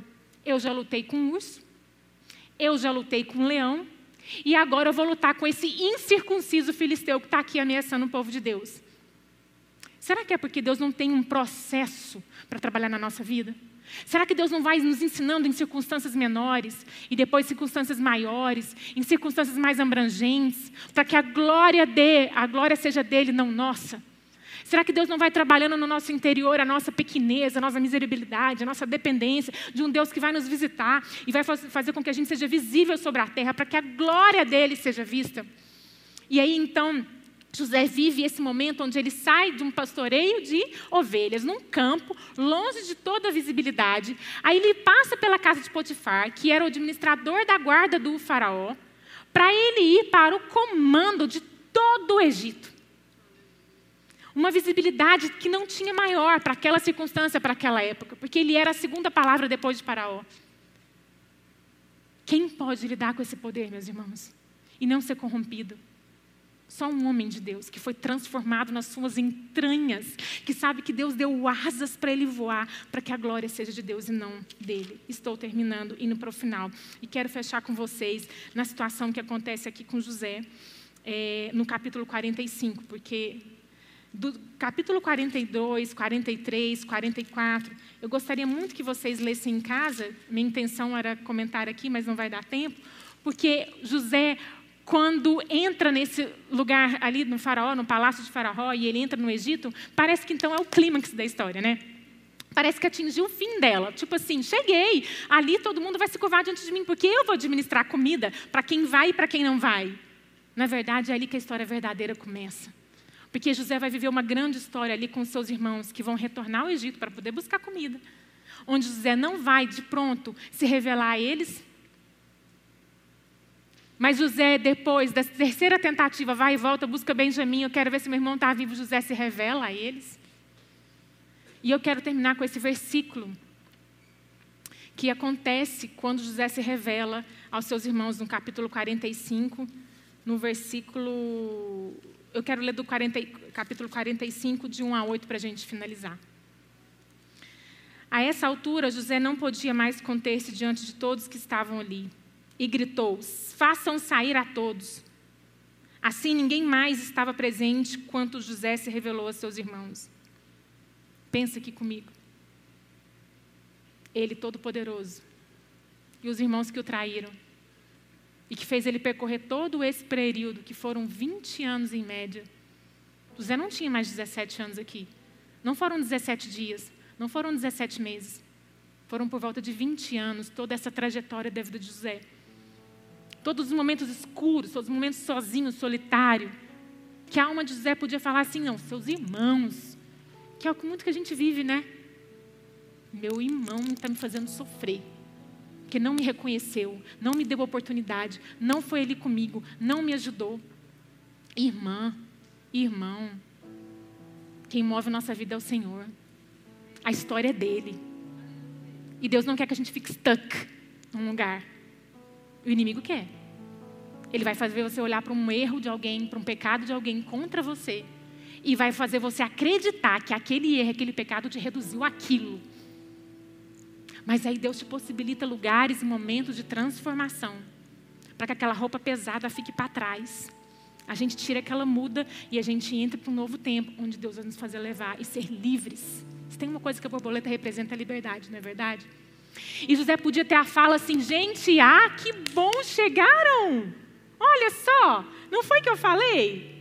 Eu já lutei com um urso, eu já lutei com leão, e agora eu vou lutar com esse incircunciso filisteu que está aqui ameaçando o povo de Deus. Será que é porque Deus não tem um processo para trabalhar na nossa vida? Será que Deus não vai nos ensinando em circunstâncias menores e depois circunstâncias maiores, em circunstâncias mais abrangentes, para que a glória de, a glória seja dele, não nossa? Será que Deus não vai trabalhando no nosso interior a nossa pequenez, a nossa miserabilidade, a nossa dependência de um Deus que vai nos visitar e vai fazer com que a gente seja visível sobre a terra, para que a glória dele seja vista? E aí então. José vive esse momento onde ele sai de um pastoreio de ovelhas, num campo, longe de toda a visibilidade. Aí ele passa pela casa de Potifar, que era o administrador da guarda do faraó, para ele ir para o comando de todo o Egito uma visibilidade que não tinha maior para aquela circunstância, para aquela época, porque ele era a segunda palavra depois de Faraó. Quem pode lidar com esse poder, meus irmãos? E não ser corrompido? Só um homem de Deus que foi transformado nas suas entranhas, que sabe que Deus deu asas para ele voar, para que a glória seja de Deus e não dele. Estou terminando, indo para o final. E quero fechar com vocês na situação que acontece aqui com José, é, no capítulo 45, porque do capítulo 42, 43, 44, eu gostaria muito que vocês lessem em casa. Minha intenção era comentar aqui, mas não vai dar tempo, porque José quando entra nesse lugar ali no faraó, no palácio de faraó, e ele entra no Egito, parece que então é o clímax da história, né? Parece que atingiu o fim dela. Tipo assim, cheguei, ali todo mundo vai se curvar diante de mim, porque eu vou administrar comida para quem vai e para quem não vai. Na verdade, é ali que a história verdadeira começa. Porque José vai viver uma grande história ali com seus irmãos que vão retornar ao Egito para poder buscar comida. Onde José não vai de pronto se revelar a eles, mas José, depois da terceira tentativa, vai e volta, busca Benjamim. Eu quero ver se meu irmão está vivo. José se revela a eles. E eu quero terminar com esse versículo que acontece quando José se revela aos seus irmãos no capítulo 45, no versículo. Eu quero ler do 40, capítulo 45, de 1 a 8, para a gente finalizar. A essa altura, José não podia mais conter-se diante de todos que estavam ali e gritou: Façam sair a todos. Assim ninguém mais estava presente quando José se revelou a seus irmãos. Pensa aqui comigo. Ele todo-poderoso e os irmãos que o traíram e que fez ele percorrer todo esse período, que foram 20 anos em média. José não tinha mais 17 anos aqui. Não foram 17 dias, não foram 17 meses. Foram por volta de 20 anos toda essa trajetória da vida de José. Todos os momentos escuros, todos os momentos sozinho, solitário. Que a alma de José podia falar assim, não, seus irmãos. Que é o que muito que a gente vive, né? Meu irmão está me fazendo sofrer. Que não me reconheceu, não me deu oportunidade, não foi ele comigo, não me ajudou. Irmã, irmão, quem move nossa vida é o Senhor. A história é dele. E Deus não quer que a gente fique stuck num lugar. O inimigo quer. Ele vai fazer você olhar para um erro de alguém, para um pecado de alguém contra você. E vai fazer você acreditar que aquele erro, aquele pecado te reduziu aquilo. Mas aí Deus te possibilita lugares e momentos de transformação. Para que aquela roupa pesada fique para trás. A gente tira aquela muda e a gente entra para um novo tempo, onde Deus vai nos fazer levar e ser livres. Se tem uma coisa que a borboleta representa, é a liberdade, não é verdade? E José podia ter a fala assim: gente, ah, que bom chegaram! Olha só, não foi que eu falei?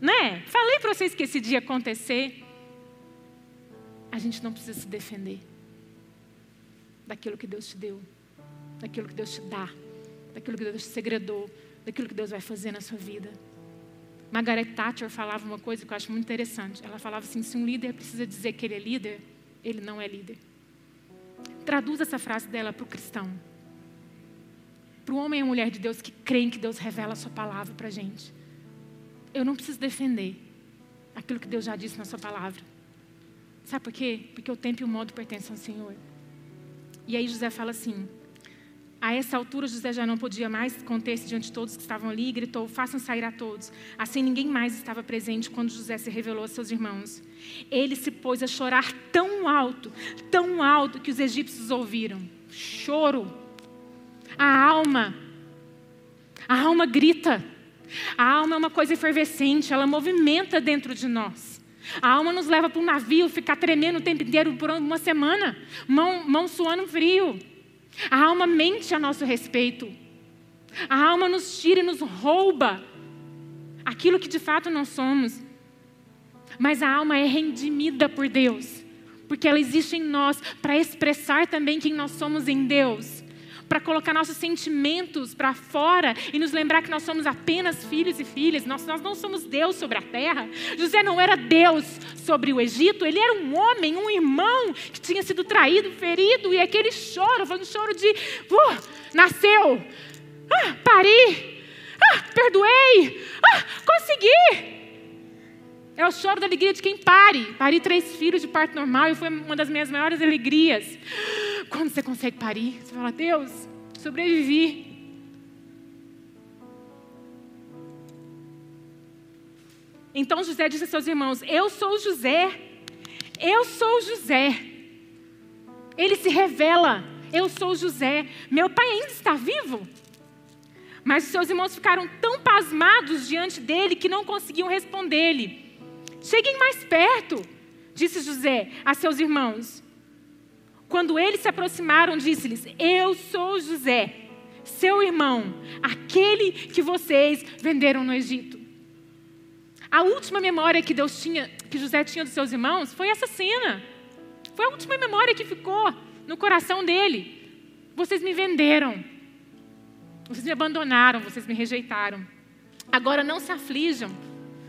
Né? Falei para vocês que esse dia ia acontecer. A gente não precisa se defender daquilo que Deus te deu, daquilo que Deus te dá, daquilo que Deus te segredou, daquilo que Deus vai fazer na sua vida. Margaret Thatcher falava uma coisa que eu acho muito interessante. Ela falava assim: se um líder precisa dizer que ele é líder, ele não é líder. Traduz essa frase dela para o cristão. Para o homem e a mulher de Deus que creem que Deus revela a sua palavra para a gente. Eu não preciso defender aquilo que Deus já disse na sua palavra. Sabe por quê? Porque o tempo e o modo pertencem ao Senhor. E aí José fala assim: a essa altura, José já não podia mais conter-se diante de todos que estavam ali e gritou: Façam sair a todos. Assim, ninguém mais estava presente quando José se revelou a seus irmãos. Ele se pôs a chorar tão alto, tão alto, que os egípcios ouviram. Choro. A alma. A alma grita. A alma é uma coisa efervescente, ela movimenta dentro de nós. A alma nos leva para um navio, ficar tremendo o tempo inteiro por uma semana, mão, mão suando frio. A alma mente a nosso respeito. A alma nos tira e nos rouba aquilo que de fato não somos. Mas a alma é rendimida por Deus, porque ela existe em nós para expressar também quem nós somos em Deus para colocar nossos sentimentos para fora e nos lembrar que nós somos apenas filhos e filhas, nós, nós não somos Deus sobre a terra. José não era Deus sobre o Egito, ele era um homem, um irmão que tinha sido traído, ferido, e aquele choro, foi um choro de: uh, nasceu, ah, pari, ah, perdoei, ah, consegui. É o choro da alegria de quem pare. Pari três filhos de parto normal e foi uma das minhas maiores alegrias. Quando você consegue parir, você fala: Deus, sobrevivi. Então José disse a seus irmãos: Eu sou José, eu sou José. Ele se revela: Eu sou José. Meu pai ainda está vivo. Mas os seus irmãos ficaram tão pasmados diante dele que não conseguiam responder-lhe. Cheguem mais perto, disse José a seus irmãos. Quando eles se aproximaram, disse-lhes: Eu sou José, seu irmão, aquele que vocês venderam no Egito. A última memória que Deus tinha, que José tinha dos seus irmãos, foi essa cena. Foi a última memória que ficou no coração dele. Vocês me venderam. Vocês me abandonaram, vocês me rejeitaram. Agora não se aflijam,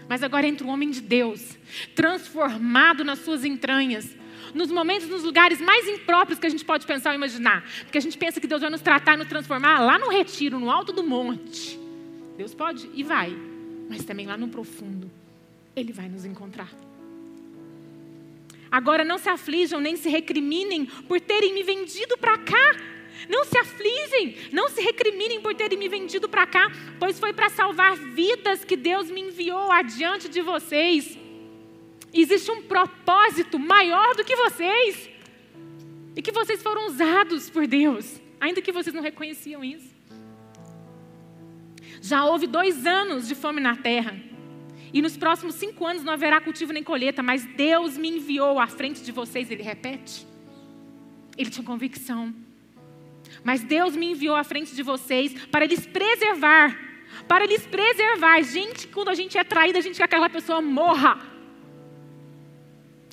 mas agora entra o homem de Deus, transformado nas suas entranhas, nos momentos, nos lugares mais impróprios que a gente pode pensar ou imaginar. Porque a gente pensa que Deus vai nos tratar, nos transformar lá no retiro, no alto do monte. Deus pode e vai, mas também lá no profundo, Ele vai nos encontrar. Agora não se aflijam nem se recriminem por terem me vendido para cá. Não se afligem, não se recriminem por terem me vendido para cá, pois foi para salvar vidas que Deus me enviou adiante de vocês. Existe um propósito maior do que vocês, e que vocês foram usados por Deus, ainda que vocês não reconheciam isso. Já houve dois anos de fome na terra. E nos próximos cinco anos não haverá cultivo nem colheita, mas Deus me enviou à frente de vocês, ele repete. Ele tinha convicção. Mas Deus me enviou à frente de vocês para lhes preservar. Para lhes preservar. Gente, quando a gente é traída, a gente quer que aquela pessoa morra.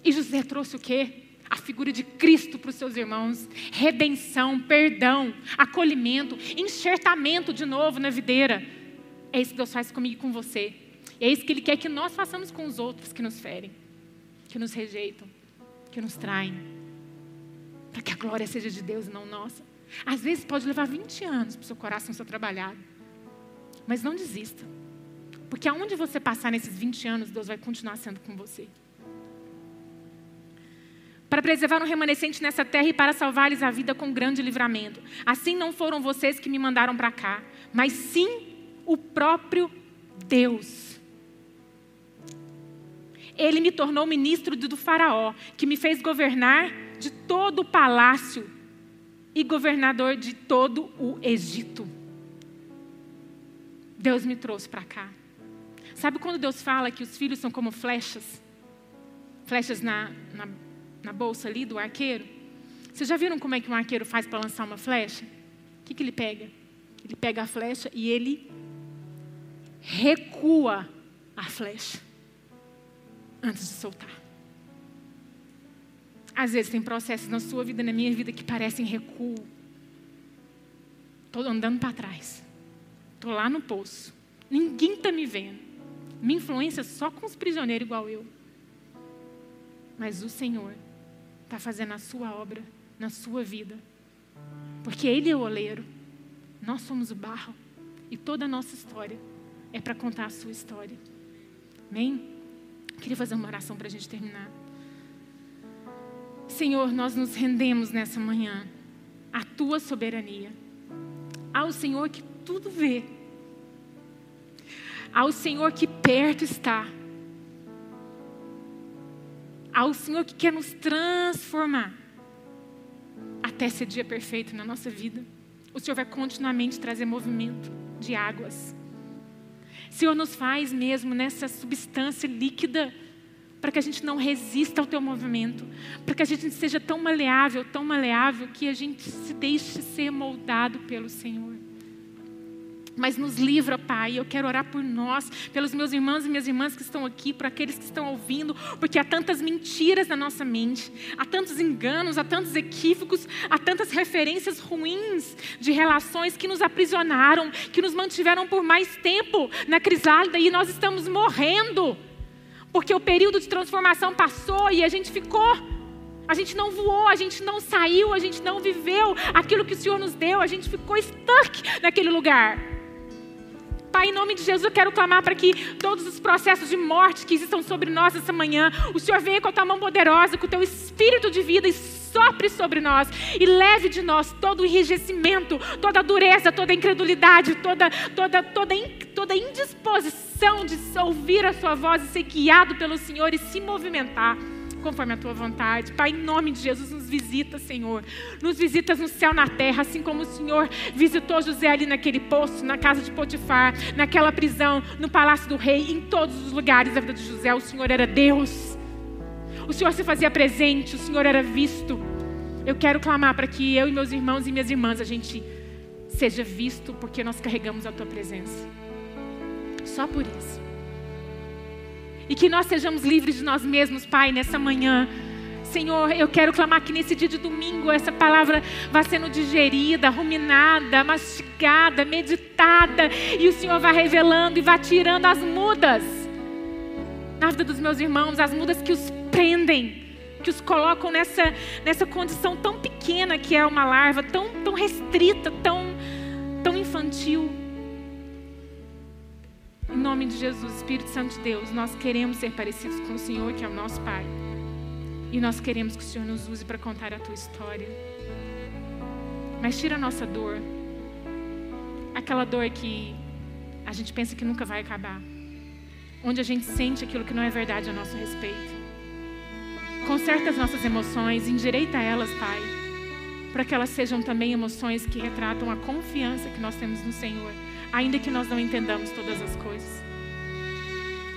E José trouxe o quê? A figura de Cristo para os seus irmãos. Redenção, perdão, acolhimento, enxertamento de novo na videira. É isso que Deus faz comigo e com você. E é isso que Ele quer que nós façamos com os outros que nos ferem, que nos rejeitam, que nos traem. Para que a glória seja de Deus e não nossa. Às vezes pode levar 20 anos para o seu coração ser trabalhado. Mas não desista. Porque aonde você passar nesses 20 anos, Deus vai continuar sendo com você. Para preservar um remanescente nessa terra e para salvar-lhes a vida com grande livramento. Assim não foram vocês que me mandaram para cá, mas sim o próprio Deus ele me tornou ministro do Faraó, que me fez governar de todo o palácio e governador de todo o Egito. Deus me trouxe para cá. Sabe quando Deus fala que os filhos são como flechas? Flechas na, na, na bolsa ali do arqueiro? Vocês já viram como é que um arqueiro faz para lançar uma flecha? O que, que ele pega? Ele pega a flecha e ele recua a flecha antes de soltar. Às vezes tem processos na sua vida, na minha vida, que parecem recuo. Estou andando para trás. Estou lá no poço. Ninguém está me vendo. Minha influência é só com os prisioneiros igual eu. Mas o Senhor está fazendo a sua obra na sua vida. Porque Ele é o oleiro. Nós somos o barro. E toda a nossa história é para contar a sua história. Amém? Queria fazer uma oração para a gente terminar. Senhor, nós nos rendemos nessa manhã à tua soberania, ao Senhor que tudo vê, ao Senhor que perto está, ao Senhor que quer nos transformar até esse dia perfeito na nossa vida. O Senhor vai continuamente trazer movimento de águas Senhor, nos faz mesmo nessa substância líquida, para que a gente não resista ao teu movimento, para que a gente seja tão maleável, tão maleável, que a gente se deixe ser moldado pelo Senhor mas nos livra, Pai. Eu quero orar por nós, pelos meus irmãos e minhas irmãs que estão aqui, por aqueles que estão ouvindo, porque há tantas mentiras na nossa mente, há tantos enganos, há tantos equívocos, há tantas referências ruins de relações que nos aprisionaram, que nos mantiveram por mais tempo na crisálida e nós estamos morrendo, porque o período de transformação passou e a gente ficou. A gente não voou, a gente não saiu, a gente não viveu aquilo que o Senhor nos deu, a gente ficou stuck naquele lugar. Pai, em nome de Jesus, eu quero clamar para que todos os processos de morte que existam sobre nós essa manhã, o Senhor venha com a tua mão poderosa, com o teu espírito de vida e sopre sobre nós e leve de nós todo o enrijecimento, toda a dureza, toda a incredulidade, toda, toda, toda, toda indisposição de ouvir a sua voz e ser guiado pelo Senhor e se movimentar conforme a tua vontade. Pai, em nome de Jesus, nos visita, Senhor. Nos visitas no céu, na terra, assim como o Senhor visitou José ali naquele poço, na casa de Potifar, naquela prisão, no palácio do rei, em todos os lugares da vida de José. O Senhor era Deus. O Senhor se fazia presente, o Senhor era visto. Eu quero clamar para que eu e meus irmãos e minhas irmãs a gente seja visto porque nós carregamos a tua presença. Só por isso. E que nós sejamos livres de nós mesmos, Pai, nessa manhã. Senhor, eu quero clamar que nesse dia de domingo essa palavra vá sendo digerida, ruminada, mastigada, meditada, e o Senhor vai revelando e vai tirando as mudas na vida dos meus irmãos, as mudas que os prendem, que os colocam nessa, nessa condição tão pequena que é uma larva, tão, tão restrita, tão, tão infantil. Em nome de Jesus, Espírito Santo de Deus, nós queremos ser parecidos com o Senhor, que é o nosso Pai. E nós queremos que o Senhor nos use para contar a tua história. Mas tira a nossa dor. Aquela dor que a gente pensa que nunca vai acabar. Onde a gente sente aquilo que não é verdade a nosso respeito. Conserta as nossas emoções, endireita elas, Pai. Para que elas sejam também emoções que retratam a confiança que nós temos no Senhor ainda que nós não entendamos todas as coisas.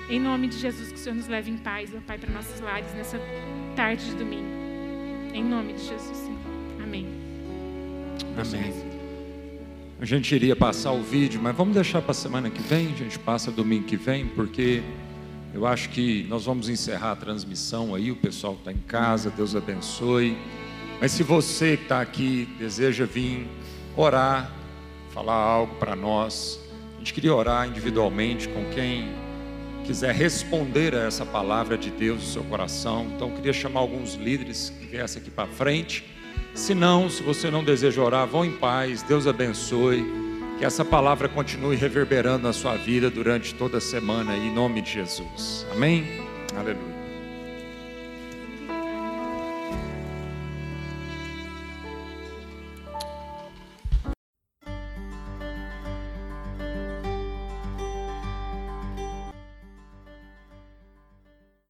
Em nome de Jesus, que o Senhor nos leve em paz, meu Pai, para nossos lares nessa tarde de domingo. Em nome de Jesus, Senhor. Amém. Amém. A gente iria passar o vídeo, mas vamos deixar para a semana que vem. A gente passa domingo que vem, porque eu acho que nós vamos encerrar a transmissão aí. O pessoal está em casa, Deus abençoe. Mas se você que está aqui deseja vir orar, falar algo para nós. A gente queria orar individualmente com quem quiser responder a essa palavra de Deus no seu coração. Então, eu queria chamar alguns líderes que viessem aqui para frente. Se não, se você não deseja orar, vão em paz. Deus abençoe. Que essa palavra continue reverberando na sua vida durante toda a semana, em nome de Jesus. Amém? Aleluia.